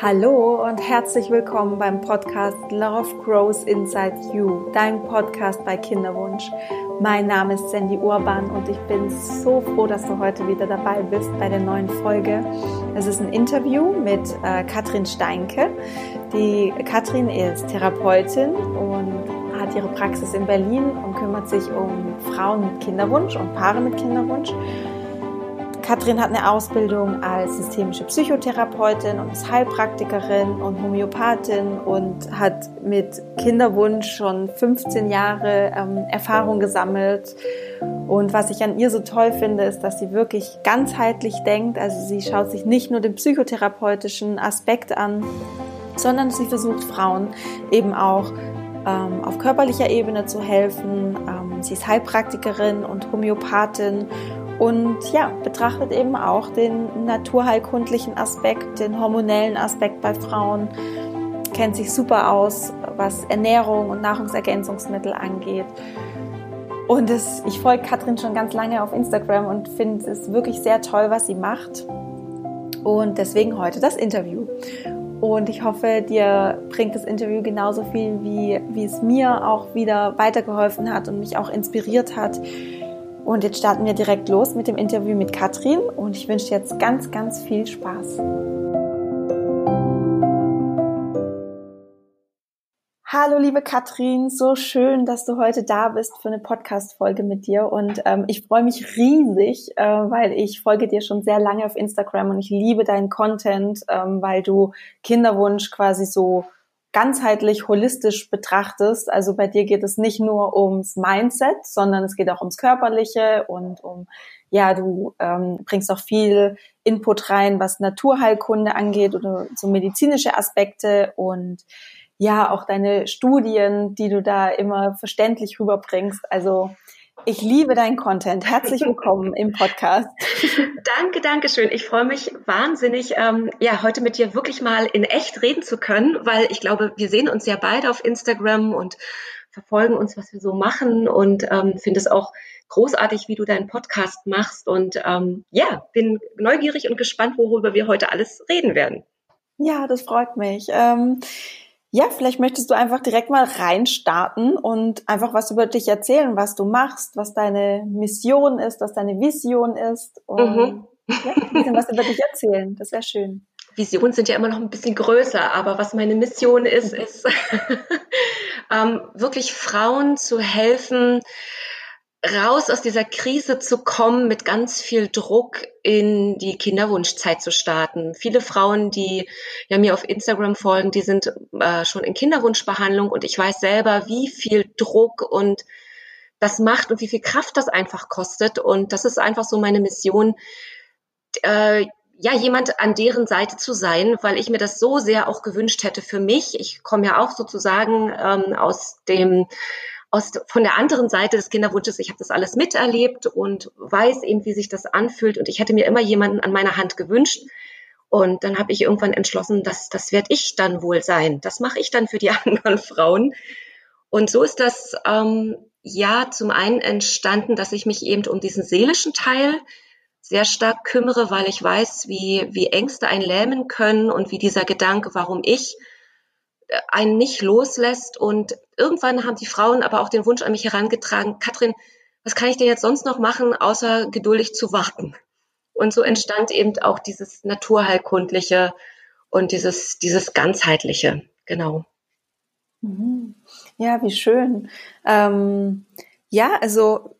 Hallo und herzlich willkommen beim Podcast Love Grows Inside You, dein Podcast bei Kinderwunsch. Mein Name ist Sandy Urban und ich bin so froh, dass du heute wieder dabei bist bei der neuen Folge. Es ist ein Interview mit äh, Katrin Steinke. Die Katrin ist Therapeutin und hat ihre Praxis in Berlin und kümmert sich um Frauen mit Kinderwunsch und Paare mit Kinderwunsch. Katrin hat eine Ausbildung als systemische Psychotherapeutin und ist Heilpraktikerin und Homöopathin und hat mit Kinderwunsch schon 15 Jahre ähm, Erfahrung gesammelt. Und was ich an ihr so toll finde, ist, dass sie wirklich ganzheitlich denkt. Also sie schaut sich nicht nur den psychotherapeutischen Aspekt an, sondern sie versucht Frauen eben auch ähm, auf körperlicher Ebene zu helfen. Ähm, sie ist Heilpraktikerin und Homöopathin und ja, betrachtet eben auch den naturheilkundlichen Aspekt, den hormonellen Aspekt bei Frauen, kennt sich super aus, was Ernährung und Nahrungsergänzungsmittel angeht. Und es, ich folge Katrin schon ganz lange auf Instagram und finde es wirklich sehr toll, was sie macht. Und deswegen heute das Interview. Und ich hoffe, dir bringt das Interview genauso viel, wie, wie es mir auch wieder weitergeholfen hat und mich auch inspiriert hat. Und jetzt starten wir direkt los mit dem Interview mit Katrin. Und ich wünsche dir jetzt ganz, ganz viel Spaß. Hallo liebe Katrin, so schön, dass du heute da bist für eine Podcast-Folge mit dir. Und ähm, ich freue mich riesig, äh, weil ich folge dir schon sehr lange auf Instagram und ich liebe deinen Content, ähm, weil du Kinderwunsch quasi so ganzheitlich holistisch betrachtest. Also bei dir geht es nicht nur ums Mindset, sondern es geht auch ums Körperliche und um, ja, du ähm, bringst auch viel Input rein, was Naturheilkunde angeht oder so medizinische Aspekte und ja, auch deine Studien, die du da immer verständlich rüberbringst. Also ich liebe deinen Content. Herzlich willkommen im Podcast. Danke, danke schön. Ich freue mich wahnsinnig, ähm, ja, heute mit dir wirklich mal in echt reden zu können, weil ich glaube, wir sehen uns ja beide auf Instagram und verfolgen uns, was wir so machen und ähm, finde es auch großartig, wie du deinen Podcast machst und ähm, ja, bin neugierig und gespannt, worüber wir heute alles reden werden. Ja, das freut mich. Ähm, ja, vielleicht möchtest du einfach direkt mal reinstarten und einfach was über dich erzählen, was du machst, was deine Mission ist, was deine Vision ist und mhm. ja, ein bisschen was über dich erzählen. Das wäre schön. Visionen sind ja immer noch ein bisschen größer, aber was meine Mission ist, ist ähm, wirklich Frauen zu helfen, raus aus dieser Krise zu kommen, mit ganz viel Druck in die Kinderwunschzeit zu starten. Viele Frauen, die ja mir auf Instagram folgen, die sind äh, schon in Kinderwunschbehandlung und ich weiß selber, wie viel Druck und das macht und wie viel Kraft das einfach kostet. Und das ist einfach so meine Mission, äh, ja, jemand an deren Seite zu sein, weil ich mir das so sehr auch gewünscht hätte für mich. Ich komme ja auch sozusagen ähm, aus dem aus, von der anderen Seite des Kinderwunsches, ich habe das alles miterlebt und weiß eben, wie sich das anfühlt. Und ich hätte mir immer jemanden an meiner Hand gewünscht. Und dann habe ich irgendwann entschlossen, dass das werde ich dann wohl sein. Das mache ich dann für die anderen Frauen. Und so ist das ähm, ja zum einen entstanden, dass ich mich eben um diesen seelischen Teil sehr stark kümmere, weil ich weiß, wie, wie Ängste einen lähmen können und wie dieser Gedanke, warum ich, einen nicht loslässt. Und irgendwann haben die Frauen aber auch den Wunsch an mich herangetragen, Katrin, was kann ich denn jetzt sonst noch machen, außer geduldig zu warten? Und so entstand eben auch dieses Naturheilkundliche und dieses, dieses ganzheitliche, genau. Mhm. Ja, wie schön. Ähm, ja, also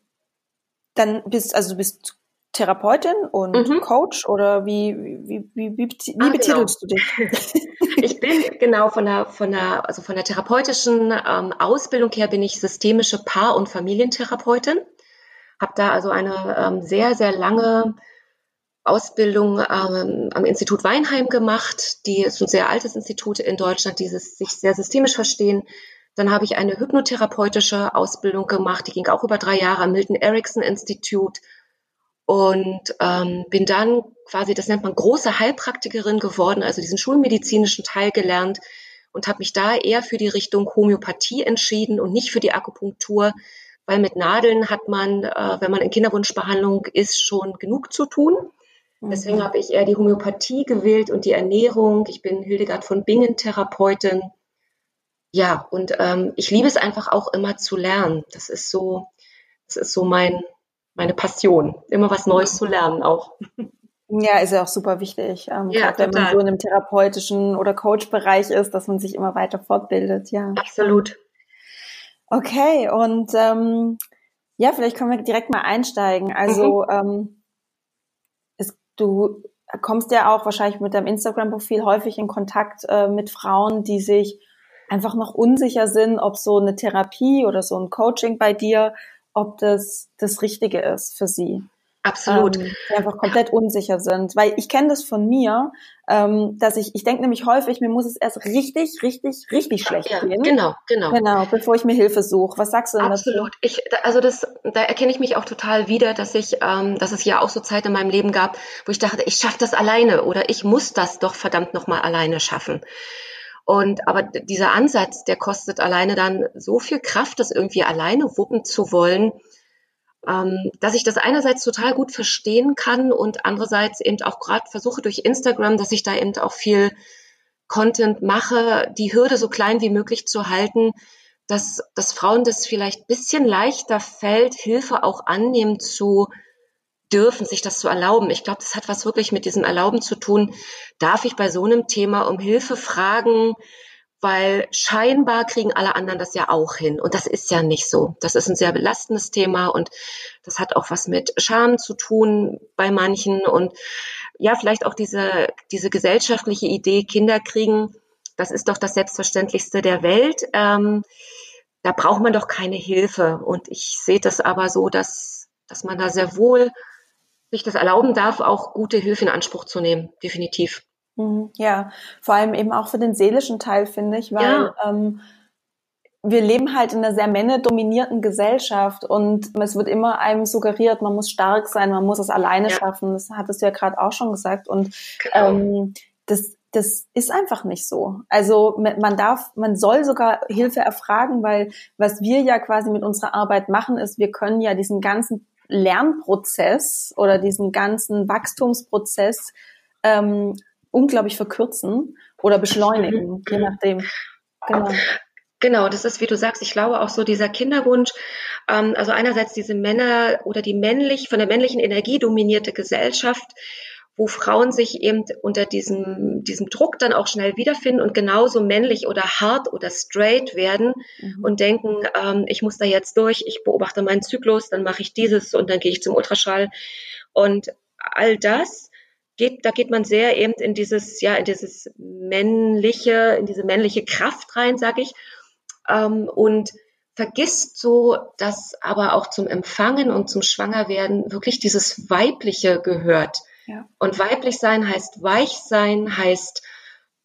dann bist, also du bist Therapeutin und mhm. Coach oder wie, wie, wie, wie, wie ah, betitelst genau. du dich? ich bin genau von der, von der, also von der therapeutischen ähm, Ausbildung her bin ich systemische Paar- und Familientherapeutin. Habe da also eine ähm, sehr, sehr lange Ausbildung ähm, am Institut Weinheim gemacht. Die ist ein sehr altes Institut in Deutschland, die sich sehr systemisch verstehen. Dann habe ich eine hypnotherapeutische Ausbildung gemacht, die ging auch über drei Jahre am Milton Erickson Institut und ähm, bin dann quasi, das nennt man große Heilpraktikerin geworden, also diesen schulmedizinischen Teil gelernt und habe mich da eher für die Richtung Homöopathie entschieden und nicht für die Akupunktur, weil mit Nadeln hat man, äh, wenn man in Kinderwunschbehandlung ist, schon genug zu tun. Deswegen mhm. habe ich eher die Homöopathie gewählt und die Ernährung. Ich bin Hildegard von Bingen Therapeutin. Ja, und ähm, ich liebe es einfach auch immer zu lernen. Das ist so, das ist so mein, meine Passion, immer was Neues zu lernen auch. Ja, ist ja auch super wichtig. Ähm, ja, wenn man so in einem therapeutischen oder Coach-Bereich ist, dass man sich immer weiter fortbildet. Ja, absolut. Okay, und ähm, ja, vielleicht können wir direkt mal einsteigen. Also mhm. ähm, ist, du kommst ja auch wahrscheinlich mit deinem Instagram-Profil häufig in Kontakt äh, mit Frauen, die sich einfach noch unsicher sind, ob so eine Therapie oder so ein Coaching bei dir, ob das das Richtige ist für sie. Absolut. Ähm, die einfach komplett unsicher sind. Weil ich kenne das von mir, ähm, dass ich, ich denke nämlich häufig, mir muss es erst richtig, richtig, richtig schlecht ja, gehen. Genau, genau. Genau, bevor ich mir Hilfe suche. Was sagst du denn Absolut. dazu? Ich, also das, da erkenne ich mich auch total wieder, dass ich, ähm, dass es ja auch so Zeit in meinem Leben gab, wo ich dachte, ich schaffe das alleine oder ich muss das doch verdammt nochmal alleine schaffen. Und aber dieser Ansatz, der kostet alleine dann so viel Kraft, das irgendwie alleine wuppen zu wollen ähm, dass ich das einerseits total gut verstehen kann und andererseits eben auch gerade versuche durch Instagram, dass ich da eben auch viel Content mache, die Hürde so klein wie möglich zu halten, dass, dass Frauen das vielleicht bisschen leichter fällt, Hilfe auch annehmen zu dürfen, sich das zu erlauben. Ich glaube, das hat was wirklich mit diesem Erlauben zu tun. Darf ich bei so einem Thema um Hilfe fragen? weil scheinbar kriegen alle anderen das ja auch hin. Und das ist ja nicht so. Das ist ein sehr belastendes Thema und das hat auch was mit Scham zu tun bei manchen und ja, vielleicht auch diese, diese gesellschaftliche Idee, Kinder kriegen, das ist doch das Selbstverständlichste der Welt. Ähm, da braucht man doch keine Hilfe. Und ich sehe das aber so, dass, dass man da sehr wohl sich das erlauben darf, auch gute Hilfe in Anspruch zu nehmen. Definitiv. Mhm, ja, vor allem eben auch für den seelischen Teil, finde ich, weil ja. ähm, wir leben halt in einer sehr männerdominierten Gesellschaft und es wird immer einem suggeriert, man muss stark sein, man muss es alleine ja. schaffen. Das hattest du ja gerade auch schon gesagt. Und genau. ähm, das, das ist einfach nicht so. Also man darf, man soll sogar Hilfe erfragen, weil was wir ja quasi mit unserer Arbeit machen, ist, wir können ja diesen ganzen Lernprozess oder diesen ganzen Wachstumsprozess ähm, unglaublich verkürzen oder beschleunigen, mhm. je nachdem. Genau. Genau, das ist, wie du sagst, ich glaube auch so dieser Kinderwunsch, ähm, also einerseits diese Männer oder die männlich, von der männlichen Energie dominierte Gesellschaft, wo Frauen sich eben unter diesem, diesem Druck dann auch schnell wiederfinden und genauso männlich oder hart oder straight werden mhm. und denken, ähm, ich muss da jetzt durch, ich beobachte meinen Zyklus, dann mache ich dieses und dann gehe ich zum Ultraschall. Und all das geht, da geht man sehr eben in dieses, ja, in dieses männliche, in diese männliche Kraft rein, sag ich, ähm, und vergisst so, dass aber auch zum Empfangen und zum Schwangerwerden wirklich dieses Weibliche gehört. Ja. Und weiblich sein heißt weich sein, heißt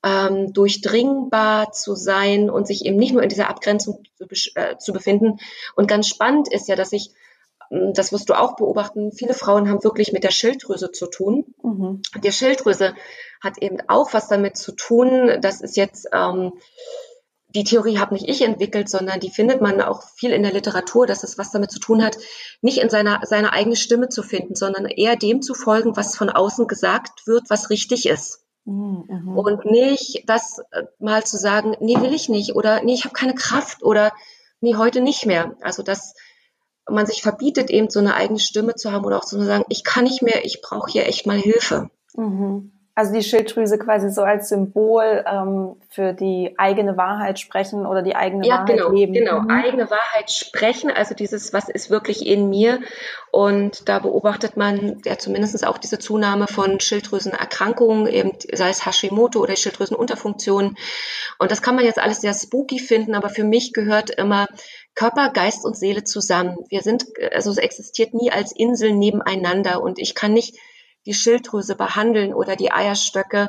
ähm, durchdringbar zu sein und sich eben nicht nur in dieser Abgrenzung zu, äh, zu befinden. Und ganz spannend ist ja, dass ich hm, das wirst du auch beobachten, viele Frauen haben wirklich mit der Schilddrüse zu tun. Mhm. Die Schilddrüse hat eben auch was damit zu tun. Das ist jetzt, ähm, die Theorie habe nicht ich entwickelt, sondern die findet man auch viel in der Literatur, dass es was damit zu tun hat, nicht in seiner, seiner eigenen Stimme zu finden, sondern eher dem zu folgen, was von außen gesagt wird, was richtig ist. Mhm. mhm. Und nicht das äh, mal zu sagen, nee, will ich nicht oder nee, ich habe keine Kraft oder nee, heute nicht mehr. Also das man sich verbietet, eben so eine eigene Stimme zu haben oder auch zu sagen, ich kann nicht mehr, ich brauche hier echt mal Hilfe. Mhm. Also die Schilddrüse quasi so als Symbol ähm, für die eigene Wahrheit sprechen oder die eigene ja, Wahrheit genau, leben. Genau, mhm. eigene Wahrheit sprechen, also dieses, was ist wirklich in mir. Und da beobachtet man ja zumindest auch diese Zunahme von Schilddrüsenerkrankungen, eben sei es Hashimoto oder Schilddrüsenunterfunktion. Und das kann man jetzt alles sehr spooky finden, aber für mich gehört immer Körper, Geist und Seele zusammen. Wir sind, also es existiert nie als Inseln nebeneinander und ich kann nicht die Schilddrüse behandeln oder die Eierstöcke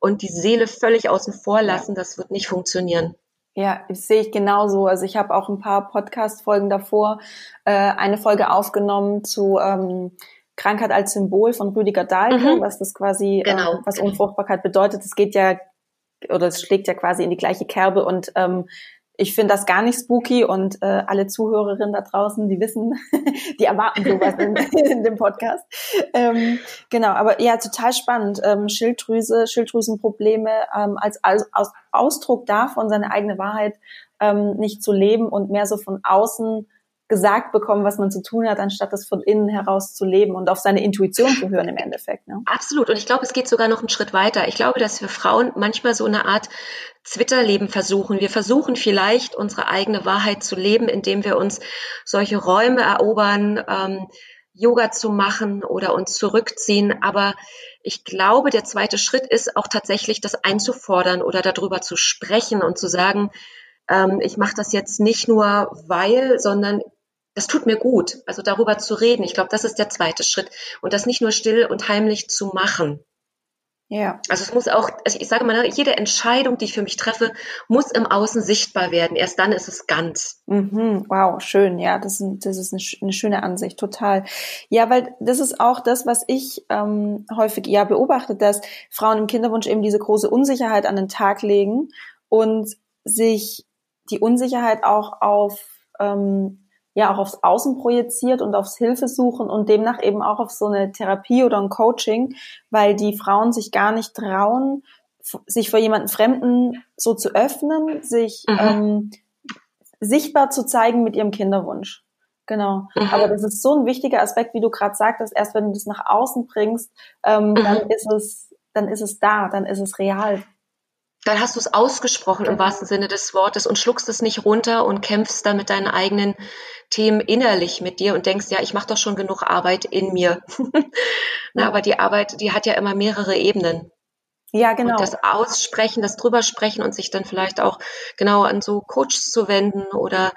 und die Seele völlig außen vor lassen. Das wird nicht funktionieren. Ja, das sehe ich genauso. Also ich habe auch ein paar Podcast-Folgen davor äh, eine Folge aufgenommen zu ähm, Krankheit als Symbol von Rüdiger Dahlke, mhm. was das quasi, genau. äh, was Unfruchtbarkeit bedeutet. Es geht ja oder es schlägt ja quasi in die gleiche Kerbe und ähm, ich finde das gar nicht spooky und äh, alle Zuhörerinnen da draußen, die wissen, die erwarten sowas in, in dem Podcast. Ähm, genau, aber ja, total spannend. Ähm, Schilddrüse, Schilddrüsenprobleme ähm, als, als, Ausdruck davon, seine eigene Wahrheit ähm, nicht zu leben und mehr so von außen gesagt bekommen, was man zu tun hat, anstatt das von innen heraus zu leben und auf seine Intuition zu hören im Endeffekt. Ne? Absolut. Und ich glaube, es geht sogar noch einen Schritt weiter. Ich glaube, dass wir Frauen manchmal so eine Art Zwitterleben versuchen. Wir versuchen vielleicht unsere eigene Wahrheit zu leben, indem wir uns solche Räume erobern, ähm, Yoga zu machen oder uns zurückziehen. Aber ich glaube, der zweite Schritt ist auch tatsächlich, das einzufordern oder darüber zu sprechen und zu sagen, ähm, ich mache das jetzt nicht nur weil, sondern das tut mir gut. Also darüber zu reden. Ich glaube, das ist der zweite Schritt. Und das nicht nur still und heimlich zu machen. Ja. Also es muss auch, also ich sage mal, jede Entscheidung, die ich für mich treffe, muss im Außen sichtbar werden. Erst dann ist es ganz. Mhm. Wow, schön. Ja, das ist, das ist eine, eine, schöne Ansicht, total. Ja, weil das ist auch das, was ich ähm, häufig ja beobachte, dass Frauen im Kinderwunsch eben diese große Unsicherheit an den Tag legen und sich die Unsicherheit auch auf ähm, ja auch aufs Außen projiziert und aufs Hilfesuchen und demnach eben auch auf so eine Therapie oder ein Coaching, weil die Frauen sich gar nicht trauen, sich vor jemanden Fremden so zu öffnen, sich mhm. ähm, sichtbar zu zeigen mit ihrem Kinderwunsch. Genau. Mhm. Aber das ist so ein wichtiger Aspekt, wie du gerade sagtest, erst wenn du das nach außen bringst, ähm, mhm. dann ist es, dann ist es da, dann ist es real dann hast du es ausgesprochen im wahrsten Sinne des Wortes und schluckst es nicht runter und kämpfst dann mit deinen eigenen Themen innerlich mit dir und denkst, ja, ich mache doch schon genug Arbeit in mir. Na, aber die Arbeit, die hat ja immer mehrere Ebenen. Ja, genau. Und das Aussprechen, das drüber sprechen und sich dann vielleicht auch genau an so Coaches zu wenden oder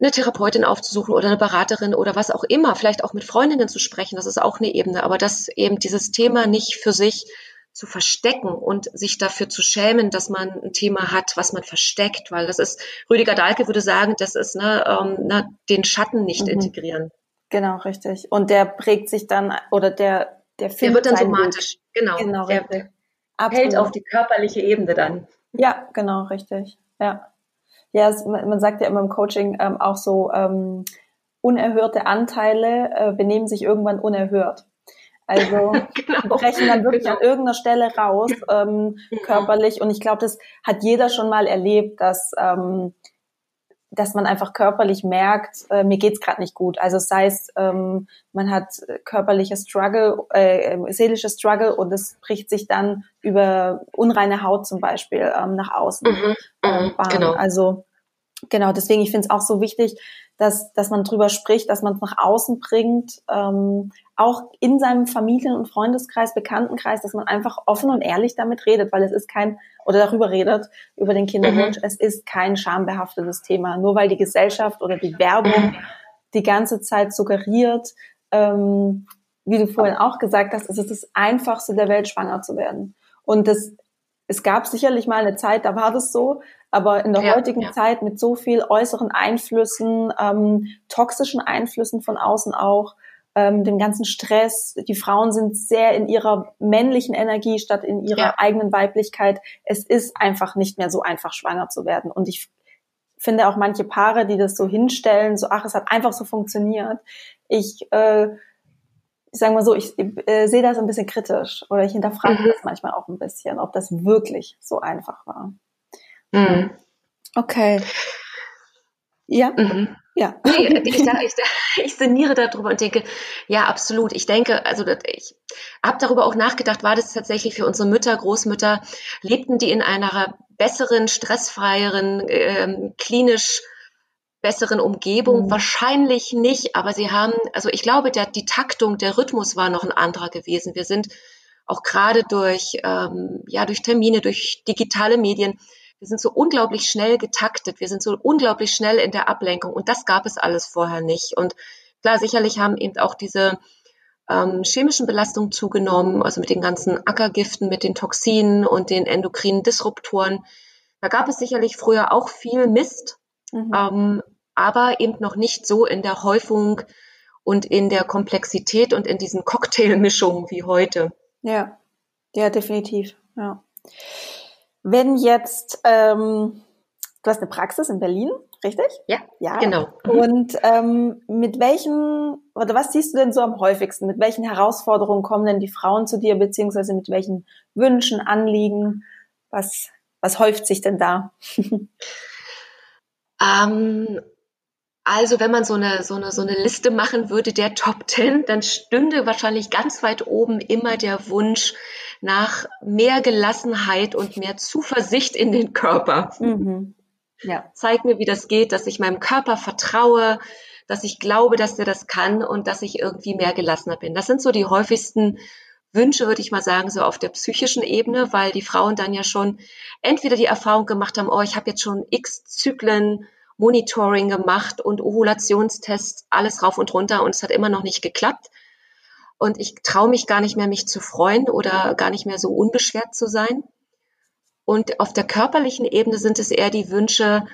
eine Therapeutin aufzusuchen oder eine Beraterin oder was auch immer, vielleicht auch mit Freundinnen zu sprechen, das ist auch eine Ebene, aber dass eben dieses Thema nicht für sich zu verstecken und sich dafür zu schämen, dass man ein Thema hat, was man versteckt, weil das ist, Rüdiger Dahlke würde sagen, das ist ne, ähm, ne, den Schatten nicht mhm. integrieren. Genau, richtig. Und der prägt sich dann, oder der, der Der wird dann somatisch, Weg. genau. genau der richtig. hält auf die körperliche Ebene dann. Ja, genau, richtig. Ja. Ja, es, man sagt ja immer im Coaching ähm, auch so, ähm, unerhörte Anteile äh, benehmen sich irgendwann unerhört. Also genau. brechen dann wirklich genau. an irgendeiner Stelle raus, ähm, mhm. körperlich. Und ich glaube, das hat jeder schon mal erlebt, dass, ähm, dass man einfach körperlich merkt, äh, mir geht's gerade nicht gut. Also sei es, ähm, man hat körperliche Struggle, äh, seelische Struggle und es bricht sich dann über unreine Haut zum Beispiel ähm, nach außen. Mhm. Ähm. Genau. Also genau, deswegen, ich finde es auch so wichtig, dass, dass man drüber spricht, dass man es nach außen bringt, ähm, auch in seinem Familien- und Freundeskreis, Bekanntenkreis, dass man einfach offen und ehrlich damit redet, weil es ist kein, oder darüber redet, über den Kinderwunsch, mhm. es ist kein schambehaftetes Thema. Nur weil die Gesellschaft oder die Werbung die ganze Zeit suggeriert, ähm, wie du vorhin auch gesagt hast, es ist das Einfachste der Welt, schwanger zu werden. Und das, es gab sicherlich mal eine Zeit, da war das so, aber in der ja, heutigen ja. Zeit mit so viel äußeren Einflüssen, ähm, toxischen Einflüssen von außen auch, ähm, dem ganzen Stress, die Frauen sind sehr in ihrer männlichen Energie statt in ihrer ja. eigenen Weiblichkeit. Es ist einfach nicht mehr so einfach, schwanger zu werden. Und ich finde auch manche Paare, die das so hinstellen, so, ach, es hat einfach so funktioniert. Ich, äh, ich sage mal so, ich äh, sehe das ein bisschen kritisch oder ich hinterfrage mhm. das manchmal auch ein bisschen, ob das wirklich so einfach war. Mhm. Okay. Ja. Mhm. Ja. Nee, ich, ich, ich sinniere darüber und denke, ja, absolut. Ich denke, also ich habe darüber auch nachgedacht, war das tatsächlich für unsere Mütter, Großmütter, lebten die in einer besseren, stressfreieren, ähm, klinisch besseren Umgebung? Mhm. Wahrscheinlich nicht, aber sie haben, also ich glaube, der, die Taktung, der Rhythmus war noch ein anderer gewesen. Wir sind auch gerade durch, ähm, ja, durch Termine, durch digitale Medien wir sind so unglaublich schnell getaktet, wir sind so unglaublich schnell in der Ablenkung und das gab es alles vorher nicht. Und klar, sicherlich haben eben auch diese ähm, chemischen Belastungen zugenommen, also mit den ganzen Ackergiften, mit den Toxinen und den endokrinen Disruptoren. Da gab es sicherlich früher auch viel Mist, mhm. ähm, aber eben noch nicht so in der Häufung und in der Komplexität und in diesen Cocktailmischungen wie heute. Ja, ja, definitiv. Ja. Wenn jetzt ähm, du hast eine Praxis in Berlin, richtig? Ja, ja. genau. Mhm. Und ähm, mit welchen, oder was siehst du denn so am häufigsten? Mit welchen Herausforderungen kommen denn die Frauen zu dir, beziehungsweise mit welchen Wünschen, Anliegen? Was, was häuft sich denn da? ähm, also wenn man so eine, so, eine, so eine Liste machen würde der Top Ten, dann stünde wahrscheinlich ganz weit oben immer der Wunsch nach mehr Gelassenheit und mehr Zuversicht in den Körper. Mhm. Ja. Zeig mir, wie das geht, dass ich meinem Körper vertraue, dass ich glaube, dass der das kann und dass ich irgendwie mehr gelassener bin. Das sind so die häufigsten Wünsche, würde ich mal sagen, so auf der psychischen Ebene, weil die Frauen dann ja schon entweder die Erfahrung gemacht haben, oh, ich habe jetzt schon x Zyklen Monitoring gemacht und Ovulationstests, alles rauf und runter und es hat immer noch nicht geklappt. Und ich traue mich gar nicht mehr, mich zu freuen oder gar nicht mehr so unbeschwert zu sein. Und auf der körperlichen Ebene sind es eher die Wünsche,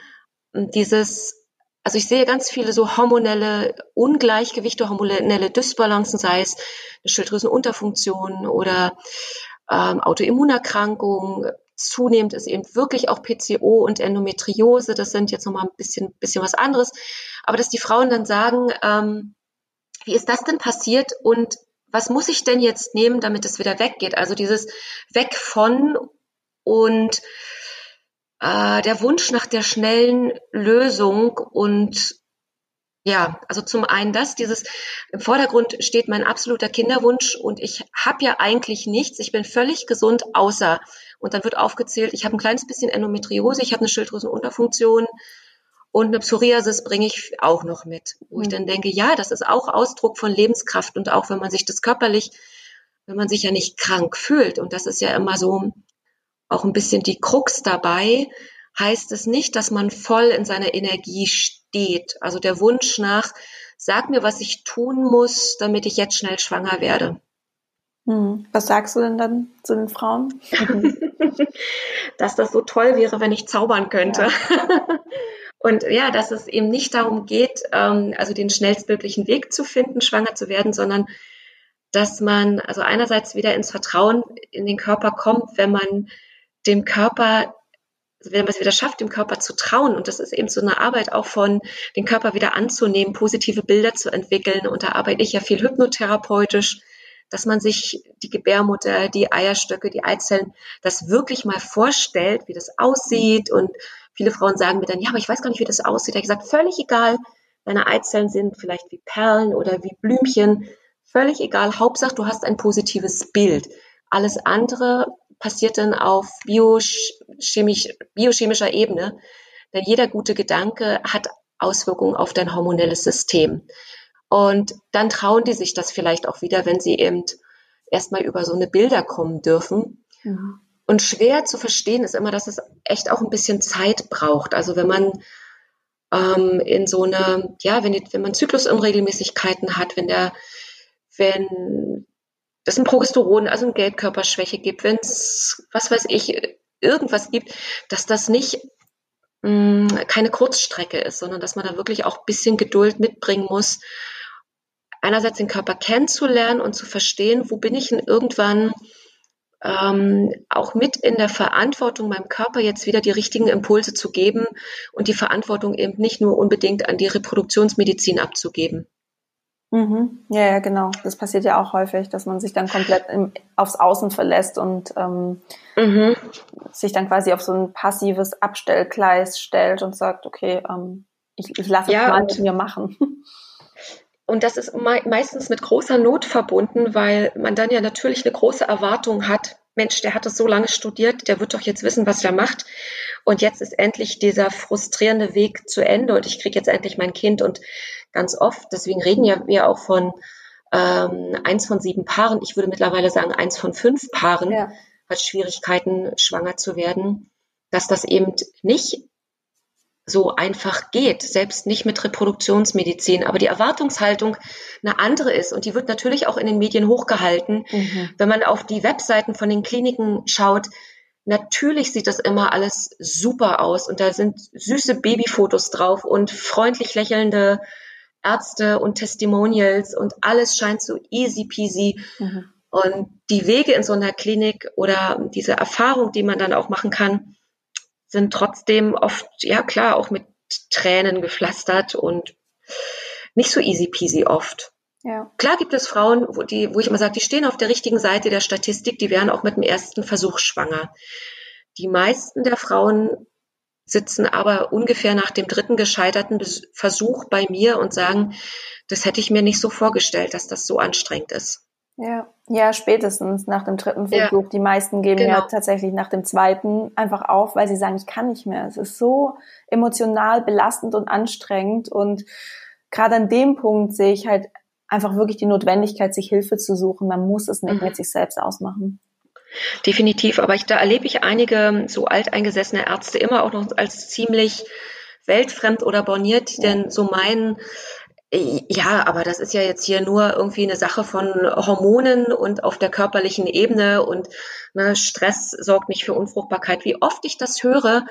dieses, also ich sehe ganz viele so hormonelle Ungleichgewichte, hormonelle Dysbalancen, sei es eine Schilddrüsenunterfunktion oder ähm, Autoimmunerkrankungen, zunehmend ist eben wirklich auch PCO und Endometriose. Das sind jetzt nochmal ein bisschen, bisschen was anderes. Aber dass die Frauen dann sagen, ähm, wie ist das denn passiert und was muss ich denn jetzt nehmen, damit es wieder weggeht? Also dieses Weg von und äh, der Wunsch nach der schnellen Lösung und ja, also zum einen das, dieses im Vordergrund steht mein absoluter Kinderwunsch und ich habe ja eigentlich nichts, ich bin völlig gesund, außer und dann wird aufgezählt, ich habe ein kleines bisschen Endometriose, ich habe eine Schilddrüsenunterfunktion und eine Psoriasis bringe ich auch noch mit, wo mhm. ich dann denke, ja, das ist auch Ausdruck von Lebenskraft und auch wenn man sich das körperlich, wenn man sich ja nicht krank fühlt und das ist ja immer so auch ein bisschen die Krux dabei, heißt es nicht, dass man voll in seiner Energie steht. Also der Wunsch nach, sag mir, was ich tun muss, damit ich jetzt schnell schwanger werde. Hm. Was sagst du denn dann zu den Frauen? dass das so toll wäre, wenn ich zaubern könnte. Ja. Und ja, dass es eben nicht darum geht, ähm, also den schnellstmöglichen Weg zu finden, schwanger zu werden, sondern dass man also einerseits wieder ins Vertrauen in den Körper kommt, wenn man dem Körper wenn man es wieder schafft, dem Körper zu trauen, und das ist eben so eine Arbeit auch von, den Körper wieder anzunehmen, positive Bilder zu entwickeln, und da arbeite ich ja viel hypnotherapeutisch, dass man sich die Gebärmutter, die Eierstöcke, die Eizellen, das wirklich mal vorstellt, wie das aussieht. Und viele Frauen sagen mir dann, ja, aber ich weiß gar nicht, wie das aussieht. Da habe ich gesagt, völlig egal. Deine Eizellen sind vielleicht wie Perlen oder wie Blümchen. Völlig egal. Hauptsache, du hast ein positives Bild. Alles andere passiert dann auf biochemisch, biochemischer Ebene. Denn jeder gute Gedanke hat Auswirkungen auf dein hormonelles System. Und dann trauen die sich das vielleicht auch wieder, wenn sie eben erstmal über so eine Bilder kommen dürfen. Mhm. Und schwer zu verstehen ist immer, dass es echt auch ein bisschen Zeit braucht. Also wenn man ähm, in so eine, ja, wenn, wenn man Zyklusunregelmäßigkeiten hat, wenn der, wenn es ein Progesteron, also eine Gelbkörperschwäche gibt, wenn es, was weiß ich, irgendwas gibt, dass das nicht mh, mm, keine Kurzstrecke ist, sondern dass man da wirklich auch ein bisschen Geduld mitbringen muss, einerseits den Körper kennenzulernen und zu verstehen, wo bin ich denn irgendwann ähm, auch mit in der Verantwortung meinem Körper jetzt wieder die richtigen Impulse zu geben und die Verantwortung eben nicht nur unbedingt an die Reproduktionsmedizin abzugeben. Mhm. Ja, ja, genau. Das passiert ja auch häufig, dass man sich dann komplett im, aufs Außen verlässt und ähm, mhm. sich dann quasi auf so ein passives Abstellgleis stellt und sagt, okay, ähm, ich, ich lasse ja, es mal mit mir machen. Und das ist me meistens mit großer Not verbunden, weil man dann ja natürlich eine große Erwartung hat. Mensch, der hat das so lange studiert, der wird doch jetzt wissen, was er macht. Und jetzt ist endlich dieser frustrierende Weg zu Ende und ich kriege jetzt endlich mein Kind. Und ganz oft, deswegen reden ja wir auch von ähm, eins von sieben Paaren, ich würde mittlerweile sagen, eins von fünf Paaren ja. hat Schwierigkeiten, schwanger zu werden, dass das eben nicht so einfach geht, selbst nicht mit Reproduktionsmedizin. Aber die Erwartungshaltung eine andere ist und die wird natürlich auch in den Medien hochgehalten. Mhm. Wenn man auf die Webseiten von den Kliniken schaut, natürlich sieht das immer alles super aus und da sind süße Babyfotos drauf und freundlich lächelnde Ärzte und Testimonials und alles scheint so easy peasy. Mhm. Und die Wege in so einer Klinik oder diese Erfahrung, die man dann auch machen kann, sind trotzdem oft, ja klar, auch mit Tränen gepflastert und nicht so easy peasy oft. Ja. Klar gibt es Frauen, wo, die, wo ich immer sage, die stehen auf der richtigen Seite der Statistik, die werden auch mit dem ersten Versuch schwanger. Die meisten der Frauen sitzen aber ungefähr nach dem dritten gescheiterten Versuch bei mir und sagen, das hätte ich mir nicht so vorgestellt, dass das so anstrengend ist. Ja, ja, spätestens nach dem dritten Versuch. Ja. Die meisten geben genau. ja tatsächlich nach dem zweiten einfach auf, weil sie sagen, ich kann nicht mehr. Es ist so emotional belastend und anstrengend und gerade an dem Punkt sehe ich halt einfach wirklich die Notwendigkeit, sich Hilfe zu suchen. Man muss es nicht mhm. mit sich selbst ausmachen. Definitiv, aber ich, da erlebe ich einige so alteingesessene Ärzte immer auch noch als ziemlich weltfremd oder borniert, die denn so meinen, ja, aber das ist ja jetzt hier nur irgendwie eine Sache von Hormonen und auf der körperlichen Ebene und ne, Stress sorgt nicht für Unfruchtbarkeit. Wie oft ich das höre,